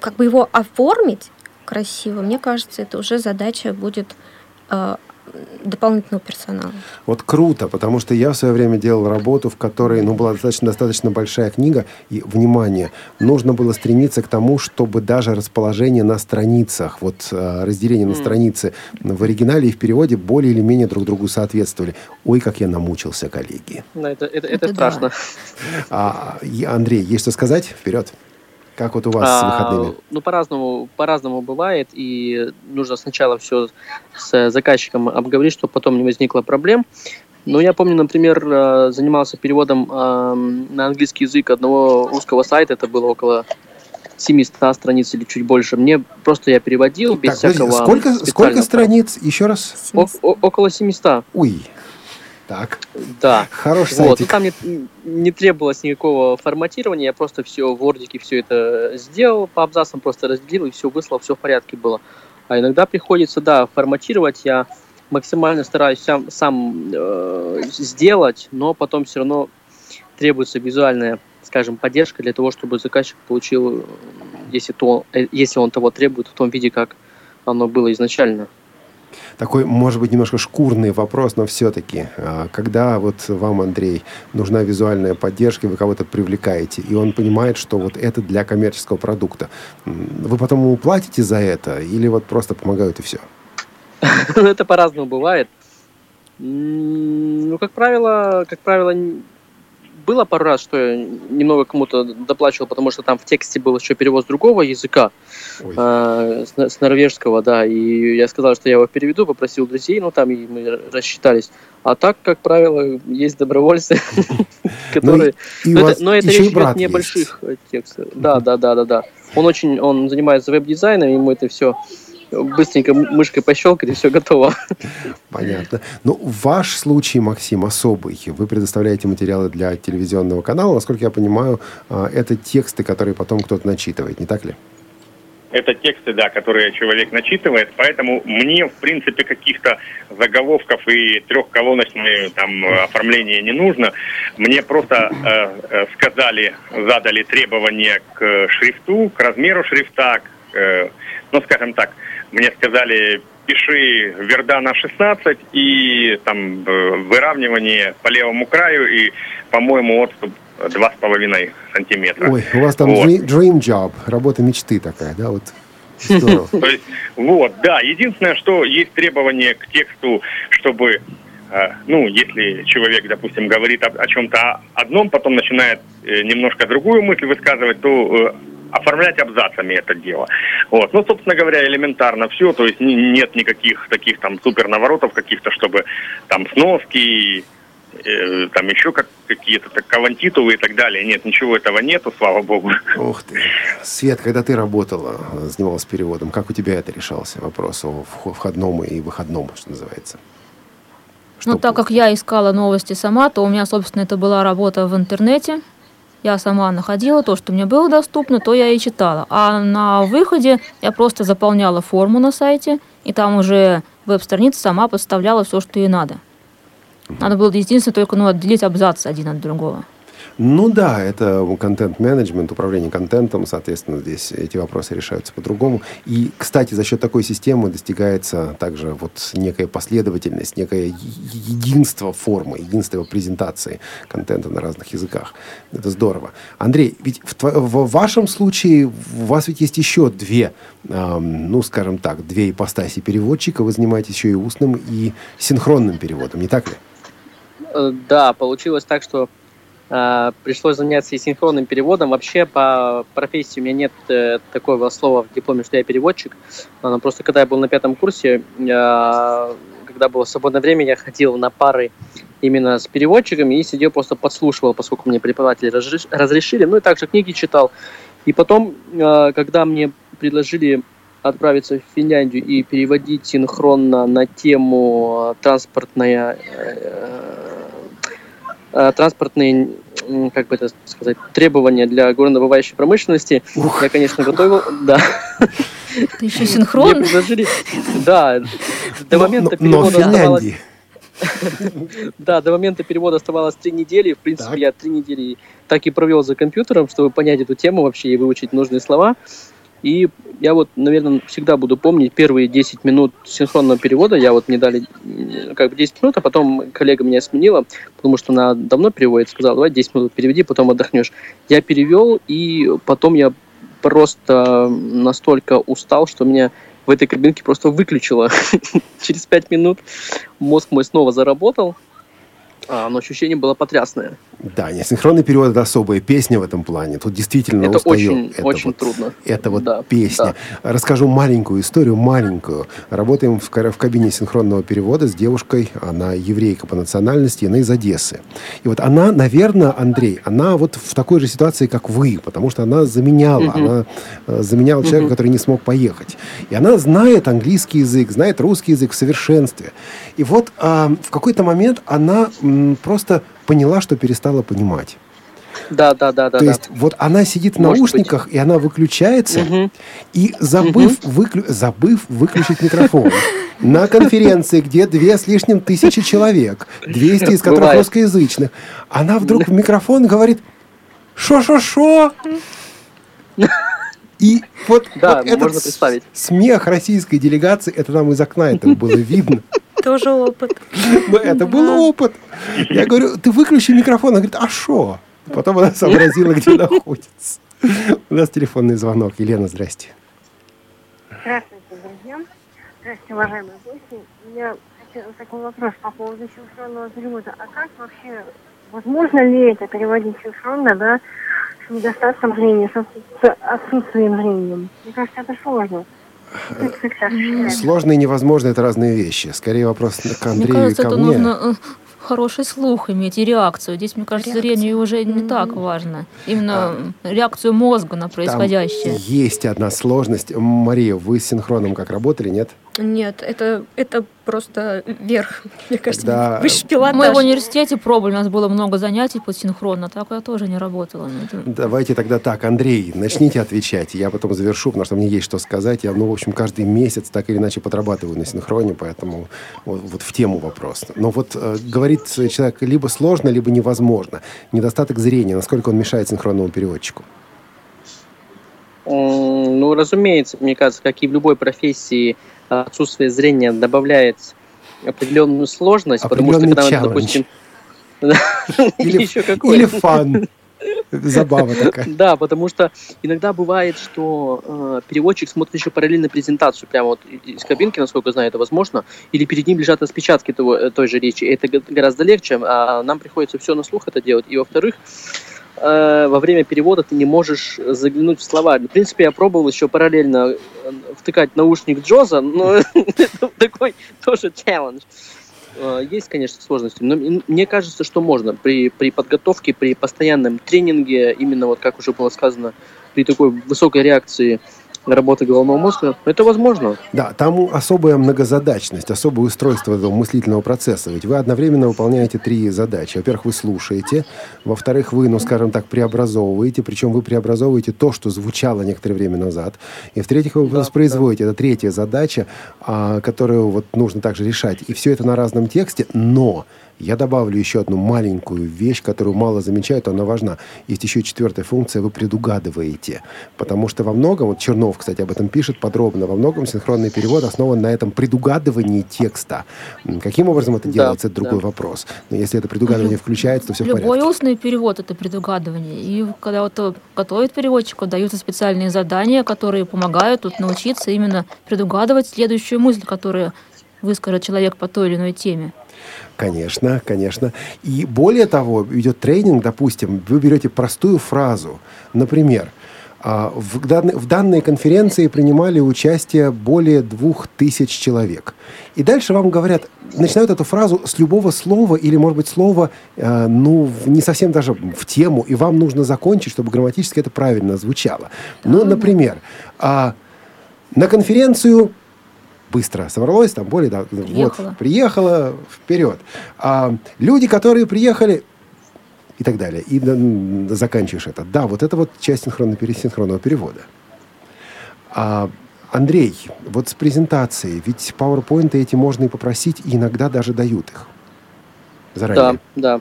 как бы его оформить красиво, мне кажется, это уже задача будет э, дополнительного персонала. Вот круто, потому что я в свое время делал работу, в которой ну, была достаточно, достаточно большая книга, и, внимание, нужно было стремиться к тому, чтобы даже расположение на страницах, вот э, разделение mm. на страницы в оригинале и в переводе более или менее друг другу соответствовали. Ой, как я намучился, коллеги. Да, это, это, это, это страшно. Да. А, Андрей, есть что сказать? Вперед. Как вот у вас а, с выходными? Ну, по-разному, по-разному бывает, и нужно сначала все с заказчиком обговорить, чтобы потом не возникло проблем. Но я помню, например, э, занимался переводом на английский язык одного русского сайта, это было около 700 страниц или чуть больше. Мне просто я переводил без так, всякого... Сколько, сколько страниц? Еще раз? О, о, около 700. Ой, так. Да. Хороший вот. сайтик. И там не, не требовалось никакого форматирования, я просто все в Word все это сделал, по абзацам просто разделил, и все выслал, все в порядке было. А иногда приходится, да, форматировать, я максимально стараюсь сам, сам э, сделать, но потом все равно требуется визуальная, скажем, поддержка для того, чтобы заказчик получил, если, то, э, если он того требует, в том виде, как оно было изначально такой, может быть, немножко шкурный вопрос, но все-таки, а, когда вот вам, Андрей, нужна визуальная поддержка, вы кого-то привлекаете, и он понимает, что вот это для коммерческого продукта, вы потом ему платите за это или вот просто помогают и все? Это по-разному бывает. Ну, как правило, как правило, было пару раз, что я немного кому-то доплачивал, потому что там в тексте был еще перевод с другого языка, э, с, с норвежского, да, и я сказал, что я его переведу, попросил друзей, ну там и мы рассчитались. А так, как правило, есть добровольцы, которые... Но это речь идет небольших текстов. Да, да, да, да, да. Он очень, он занимается веб-дизайном, ему это все быстренько мышкой пощелкать, и все готово. Понятно. Ну, ваш случай, Максим, особый. Вы предоставляете материалы для телевизионного канала. Насколько я понимаю, а, это тексты, которые потом кто-то начитывает, не так ли? Это тексты, да, которые человек начитывает, поэтому мне, в принципе, каких-то заголовков и трехколоночное там оформление не нужно. Мне просто э, э, сказали, задали требования к шрифту, к размеру шрифта, к, э, ну, скажем так, мне сказали, пиши Вердана 16 и там э, выравнивание по левому краю и, по-моему, отступ два с половиной сантиметра. Ой, у вас там вот. dream job, работа мечты такая, да, вот Здорово. То есть, вот, да. Единственное, что есть требование к тексту, чтобы, э, ну, если человек, допустим, говорит о, о чем-то одном, потом начинает э, немножко другую мысль высказывать, то оформлять абзацами это дело. Вот. Ну, собственно говоря, элементарно все, то есть нет никаких таких там супер наворотов каких-то, чтобы там сноски, э, там еще как, какие-то так, кавантитулы и так далее. Нет, ничего этого нету, слава богу. Ух ты. Свет, когда ты работала, э, занималась переводом, как у тебя это решался вопрос о вхо- входном и выходном, что называется? Ну, Что так как я искала новости сама, то у меня, собственно, это была работа в интернете. Я сама находила то, что мне было доступно, то я и читала. А на выходе я просто заполняла форму на сайте, и там уже веб-страница сама подставляла все, что ей надо. Надо было единственное только ну, отделить абзац один от другого. Ну да, это контент-менеджмент, управление контентом, соответственно, здесь эти вопросы решаются по-другому. И, кстати, за счет такой системы достигается также вот некая последовательность, некое единство формы, единство презентации контента на разных языках. Это здорово. Андрей, ведь в, тво- в вашем случае у вас ведь есть еще две, ам, ну, скажем так, две ипостаси переводчика. Вы занимаетесь еще и устным, и синхронным переводом, не так ли? Э, Да, получилось так, что пришлось заняться и синхронным переводом. Вообще по профессии у меня нет э, такого слова в дипломе, что я переводчик. А, просто когда я был на пятом курсе, я, когда было свободное время, я ходил на пары именно с переводчиками и сидел просто подслушивал, поскольку мне преподаватели разреш- разрешили. Ну и также книги читал. И потом, э, когда мне предложили отправиться в Финляндию и переводить синхронно на тему э, транспортная э, э, транспортные, м, как бы это сказать, требования для горнодобывающей промышленности. Я, конечно, готовил, да. Ты еще Мне синхрон? предложили, да, до момента но, но в перевода оставалось, да, до момента перевода оставалось три недели. В принципе, Так. я три недели так и провел за компьютером, чтобы понять эту тему вообще и выучить нужные слова. И я вот, наверное, всегда буду помнить первые 10 минут синхронного перевода. Я вот мне дали как бы 10 минут, а потом коллега меня сменила, потому что она давно переводит, сказала, давай 10 минут переведи, потом отдохнешь. Я перевел, и потом я просто настолько устал, что меня в этой кабинке просто выключило. Через 5 минут мозг мой снова заработал, а, но ощущение было потрясное. Да, несинхронный перевод это особая песня в этом плане. Тут действительно Это устаю. очень, Это очень вот- трудно. Это вот Да, песня. Расскажу маленькую историю, маленькую. Работаем в, в кабине синхронного перевода с девушкой. Она еврейка по национальности, она из Одессы. И вот она, наверное, Андрей, она вот в такой же ситуации, как вы, потому что она заменяла, Мгм. она э, заменяла человека, который не смог поехать. И она знает английский язык, знает русский язык в совершенстве. И вот а, в какой-то момент она м, просто поняла, что перестала понимать. Да, да, да, да. То да. есть вот она сидит в Может наушниках, и она выключается, Мгм. и забыв, выклю- забыв выключить микрофон на конференции, где две с лишним тысячи человек, 200 из которых Бывает. русскоязычных, она вдруг в микрофон говорит «Шо-шо-шо?» И вот, Да, вот этот можно с- представить. смех российской делегации, это нам из окна это было видно. Тоже опыт. Но это был опыт. Я говорю, ты выключи микрофон. Она говорит, а что? Потом она сообразила, где находится. У нас телефонный звонок. Елена, здрасте. Здравствуйте, друзья. Здравствуйте, уважаемые гости. Я хочу такой вопрос по поводу синхронного перевода. А как вообще, возможно ли это переводить синхронно, да, с недостатком зрения, с отсут- с отсутствием зрения? Мне кажется, это сложно. Сложно и невозможно – это разные вещи. Скорее вопрос к Мне Андрею кажется, и ко это мне. нужно э, хороший слух иметь и реакцию. Здесь, мне кажется, Реакцию. зрение уже не так важно. Именно реакцию мозга на Там происходящее. есть одна сложность. Мария, вы с синхроном как работали, нет? Нет, это, это просто верх, мне кажется, Когда- высший Мы в пилотаж. университете пробовали, у нас было много занятий по синхронно, так я тоже не работала. на этом. Давайте тогда так, Андрей, начните отвечать. Я потом завершу, потому что мне есть что сказать. Я, ну, в общем, каждый месяц так или иначе подрабатываю на синхроне, поэтому вот, вот в тему вопрос. Но вот э, говорит человек либо сложно, либо невозможно. Недостаток зрения, насколько он мешает синхронному переводчику? Ну, разумеется, мне кажется, как и в любой профессии, отсутствие зрения добавляет определенную сложность, потому что когда, мы, challenge. допустим, или фан. Забава такая. Да, потому что иногда бывает, что э, переводчик смотрит еще параллельно презентацию, прямо вот из кабинки, насколько знаю, это возможно, или перед ним лежат распечатки того, э, той же речи. Это гораздо легче, а нам приходится все на слух это делать. И во-вторых, э, во время перевода ты не можешь заглянуть в слова. В принципе, я пробовал еще параллельно э, втыкать наушник Джоза, но это такой тоже челлендж. Э, есть, конечно, сложности, но мне кажется, что можно при, при подготовке, при постоянном тренинге, именно вот как уже было сказано, при такой высокой реакции работы головного мозга, это возможно. Да, там особая многозадачность, особое устройство этого мыслительного процесса. Ведь вы одновременно выполняете три задачи. Во-первых, вы слушаете. Во-вторых, вы, ну, скажем так, преобразовываете. Причем вы преобразовываете то, что звучало некоторое время назад. И в-третьих, вы да, воспроизводите. Да. Это третья задача, а, которую вот нужно также решать. И все это на разном тексте, но я добавлю еще одну маленькую вещь, которую мало замечают, она важна. Есть еще четвертая функция, вы предугадываете. Потому что во многом, вот Чернов, кстати, об этом пишет подробно, во многом синхронный перевод основан на этом предугадывании текста. Каким образом это делается, да, это другой да. вопрос. Но если это предугадывание включается, то все Любой в порядке. Любой устный перевод — это предугадывание. И когда вот готовят переводчику, даются специальные задания, которые помогают тут научиться именно предугадывать следующую мысль, которую выскажет человек по той или иной теме. Конечно, конечно. И более того, идет тренинг, допустим, вы берете простую фразу, например, а, в, данной, в данной конференции принимали участие более двух тысяч человек. И дальше вам говорят, начинают эту фразу с любого слова или, может быть, слова, э, ну, не совсем даже в тему, и вам нужно закончить, чтобы грамматически это правильно звучало. Ну, например, э, на конференцию быстро собралось, там более, да, приехала. вот, приехала, вперед. А люди, которые приехали, и так далее. И да, заканчиваешь это. Да, вот это вот часть синхронного, синхронного перевода. А, Андрей, вот с презентацией, ведь PowerPoint эти можно и попросить, и иногда даже дают их заранее. Да, да.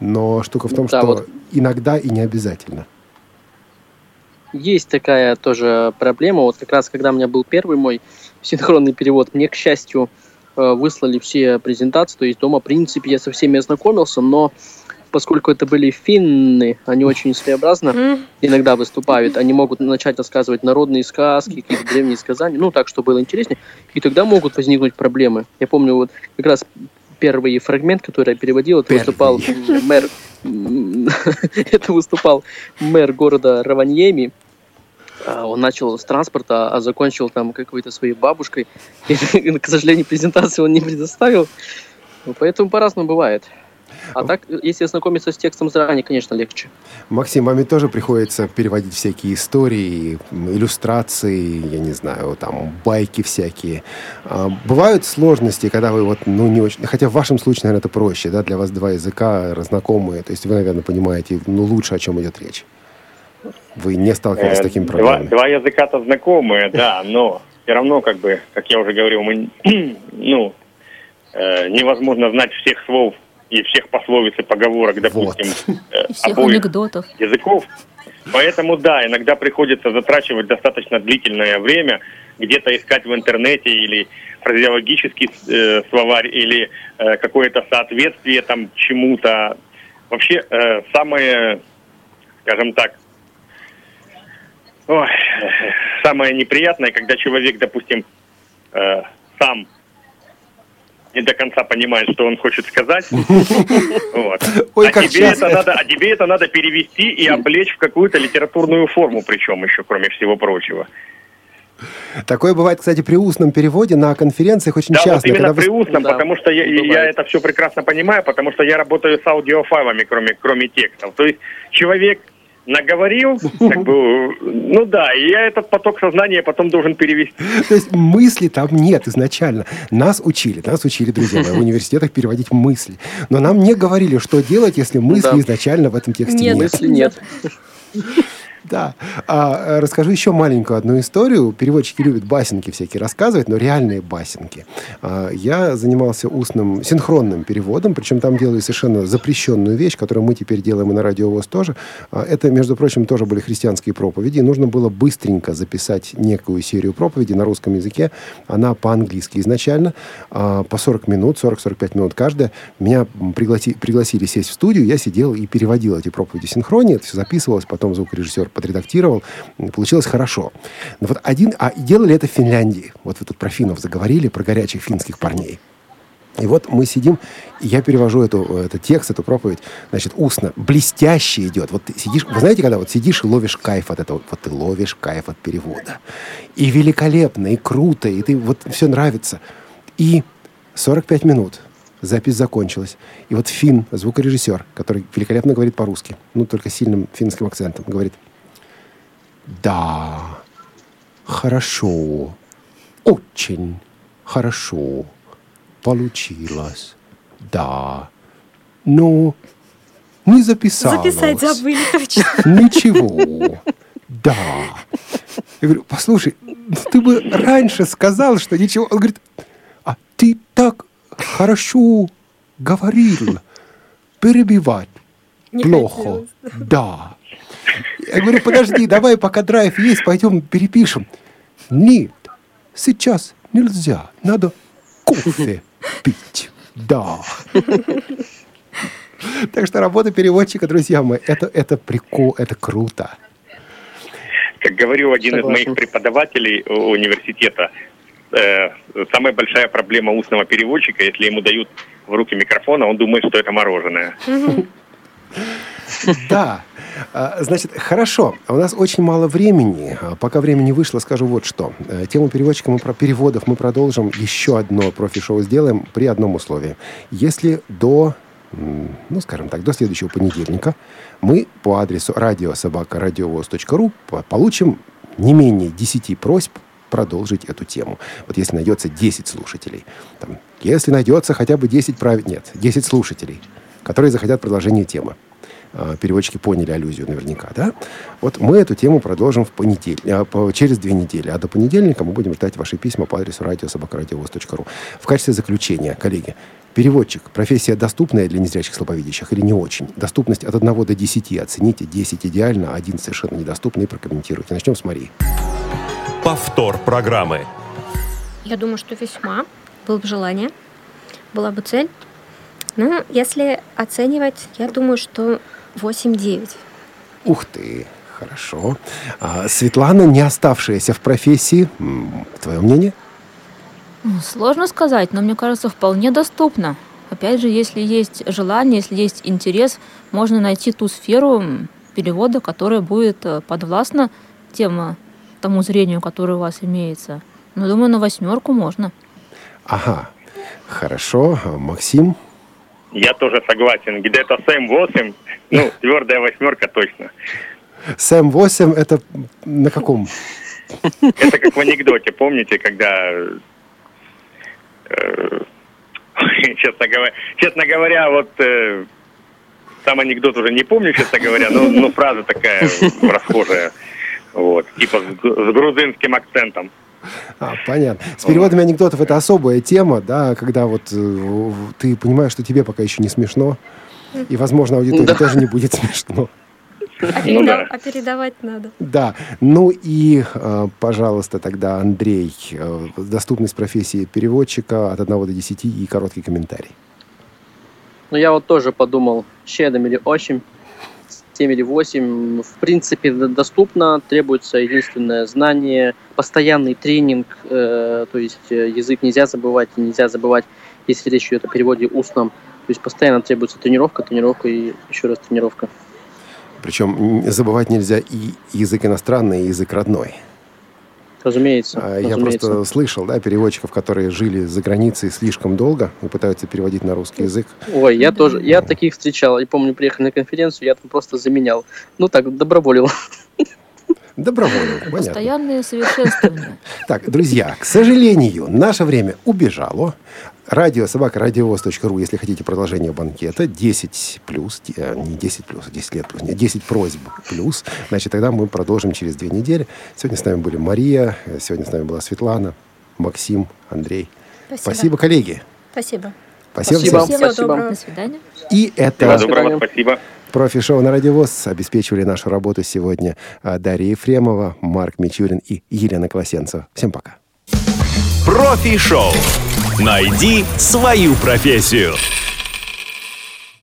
Но штука в том, да, что вот. иногда и не обязательно. Есть такая тоже проблема. Вот как раз, когда у меня был первый мой синхронный перевод. Мне, к счастью, э, выслали все презентации, то есть дома, в принципе, я со всеми ознакомился, но поскольку это были финны, они очень своеобразно иногда выступают, они могут начать рассказывать народные сказки, какие-то древние сказания, ну, так, чтобы было интереснее, и тогда могут возникнуть проблемы. Я помню, вот как раз первый фрагмент, который я переводил, это выступал мэр, это выступал мэр города Раваньеми, он начал с транспорта, а закончил там какой-то своей бабушкой. И, к сожалению, презентацию он не предоставил. Ну, поэтому по-разному бывает. А так, если знакомиться с текстом заранее, конечно, легче. Максим, вам тоже приходится переводить всякие истории, иллюстрации, я не знаю, там, байки всякие. А, бывают сложности, когда вы вот, ну, не очень... Хотя в вашем случае, наверное, это проще, да, для вас два языка разнакомые, то есть вы, наверное, понимаете, ну, лучше, о чем идет речь. Вы не сталкивались с э, такими проблемами? Два, два языка-то знакомые, да, но все равно, как бы, как я уже говорил, мы, ну, э, невозможно знать всех слов и всех пословиц и поговорок, допустим, вот. э, всех анекдотов. языков. Поэтому, да, иногда приходится затрачивать достаточно длительное время, где-то искать в интернете или фразеологический э, словарь, или э, какое-то соответствие там чему-то. Вообще, э, самое, скажем так, Ой, самое неприятное, когда человек, допустим, э, сам не до конца понимает, что он хочет сказать. Вот. Ой, а, тебе это надо, а тебе это надо перевести и облечь в какую-то литературную форму, причем еще, кроме всего прочего. Такое бывает, кстати, при устном переводе на конференциях очень да, часто. Вот именно при устном, да, потому что я, я это все прекрасно понимаю, потому что я работаю с аудиофайлами, кроме, кроме текстов. То есть человек наговорил, как бы, ну да, и я этот поток сознания потом должен перевести. То есть мысли там нет изначально. Нас учили, нас учили, друзья мои, в университетах переводить мысли. Но нам не говорили, что делать, если мысли да. изначально в этом тексте нет. Мысли нет. Да. А, э, расскажу еще маленькую одну историю. Переводчики любят басенки всякие рассказывать, но реальные басенки. А, я занимался устным, синхронным переводом, причем там делали совершенно запрещенную вещь, которую мы теперь делаем и на радиовоз тоже. А, это, между прочим, тоже были христианские проповеди. И нужно было быстренько записать некую серию проповедей на русском языке. Она по-английски изначально, а, по 40 минут, 40-45 минут каждая. Меня пригласи, пригласили сесть в студию, я сидел и переводил эти проповеди в синхроне. Это все записывалось, потом звукорежиссер подредактировал. Получилось хорошо. Но вот один... А делали это в Финляндии. Вот вы тут про финнов заговорили, про горячих финских парней. И вот мы сидим, и я перевожу эту, этот текст, эту проповедь, значит, устно, блестяще идет. Вот ты сидишь, вы знаете, когда вот сидишь и ловишь кайф от этого, вот ты ловишь кайф от перевода. И великолепно, и круто, и ты, вот все нравится. И 45 минут запись закончилась. И вот Фин, звукорежиссер, который великолепно говорит по-русски, ну, только сильным финским акцентом, говорит, да, хорошо, очень хорошо получилось, да. Но не записалось. Записать забыли точно. Ничего. Да. Я говорю, послушай, ты бы раньше сказал, что ничего. Он говорит, а ты так хорошо говорил. Перебивать Не плохо. хотелось. Да. Я говорю, подожди, давай, пока драйв есть, пойдем перепишем. Нет, сейчас нельзя. Надо кофе пить. Да. Так что работа переводчика, друзья мои, это, это прикол, это круто. Как говорил один Согласен. из моих преподавателей университета, э, самая большая проблема устного переводчика, если ему дают в руки микрофона, он думает, что это мороженое. Да. А, Значит, хорошо. У нас очень мало времени. А, Пока времени вышло, скажу вот что. Э, Тему переводчика мы про переводов мы продолжим. Еще одно профи-шоу сделаем при одном условии. Если до, ну, скажем так, до следующего понедельника мы по адресу радиособакарадиовоз.ру по- получим не менее 10 просьб продолжить эту тему. Вот если найдется 10 слушателей, там, если найдется хотя бы 10 прав... Нет, 10 слушателей, которые захотят продолжение темы. А, Переводчики поняли аллюзию наверняка, да? Вот мы эту тему продолжим в понедельник, а, через две недели. А до понедельника мы будем ждать ваши письма по адресу радиособакарадиовоз.ру. В качестве заключения, коллеги, переводчик, профессия доступная для незрячих слабовидящих или не очень? Доступность от 1 до 10 оцените. 10 идеально, 1 совершенно недоступный. Прокомментируйте. Начнем с Марии. Повтор программы. Я думаю, что весьма. Было бы желание, была бы цель. Ну, если оценивать, я думаю, что 8-9. Ух ты, хорошо. А, Светлана, не оставшаяся в профессии, твое мнение? Ну, Сложно сказать, но мне кажется, вполне доступно. Опять же, если есть желание, если есть интерес, можно найти ту сферу перевода, которая будет э, подвластна тем, э, тому зрению, которое у вас имеется. Но думаю, на восьмерку можно. Ага, хорошо. Максим? Я тоже согласен. Где-то 7-8, ну, твердая восьмерка точно. Сэм 8 это на каком? Это как в анекдоте, помните, когда... э, честно, говоря, честно говоря, вот э, сам анекдот уже не помню, честно говоря, но, но фраза такая расхожая. Вот, типа с, с грузинским акцентом. А, понятно. С переводами анекдотов это особая тема, да, когда вот э, ты понимаешь, что тебе пока еще не смешно, и, возможно, аудитории Да. тоже не будет смешно. А, Ну да. а передавать надо. Да. Ну и, э, пожалуйста, тогда, Андрей, э, доступность профессии переводчика от 1 до 10 и короткий комментарий. Ну, я вот тоже подумал, 7 или 8, 7 или 8. В принципе, доступно, требуется единственное знание, постоянный тренинг, э, то есть э, язык нельзя забывать, нельзя забывать, если речь идет о переводе устном. То есть постоянно требуется тренировка, тренировка и еще раз тренировка. Причем забывать нельзя и язык иностранный, и язык родной. Разумеется. А, Я разумеется. просто слышал, да, переводчиков, которые жили за границей слишком долго и пытаются переводить на русский язык. Ой, я тоже, я таких встречал. Я помню, приехали на конференцию, я там просто заменял. Ну так, доброволил. Добровольно, понятно. Постоянные совершенствования. Так, друзья, к сожалению, наше время убежало. Радио собака радиовоз.ру, если хотите продолжение банкета, 10 плюс, э, не 10 плюс, а 10 лет плюс, не 10 просьб плюс. Значит, тогда мы продолжим через две недели. Сегодня с нами были Мария, э, сегодня с нами была Светлана, Максим, Андрей. Спасибо. Спасибо, коллеги. Спасибо. Спасибо. Спасибо. всем. Всего Спасибо. доброго. До свидания. И это Всего До доброго, спасибо. профи-шоу на Радиовоз обеспечивали нашу работу сегодня а, Дарья Ефремова, Марк Мичурин и Елена Колосенцева. Всем пока. Профи-шоу. Найди свою профессию.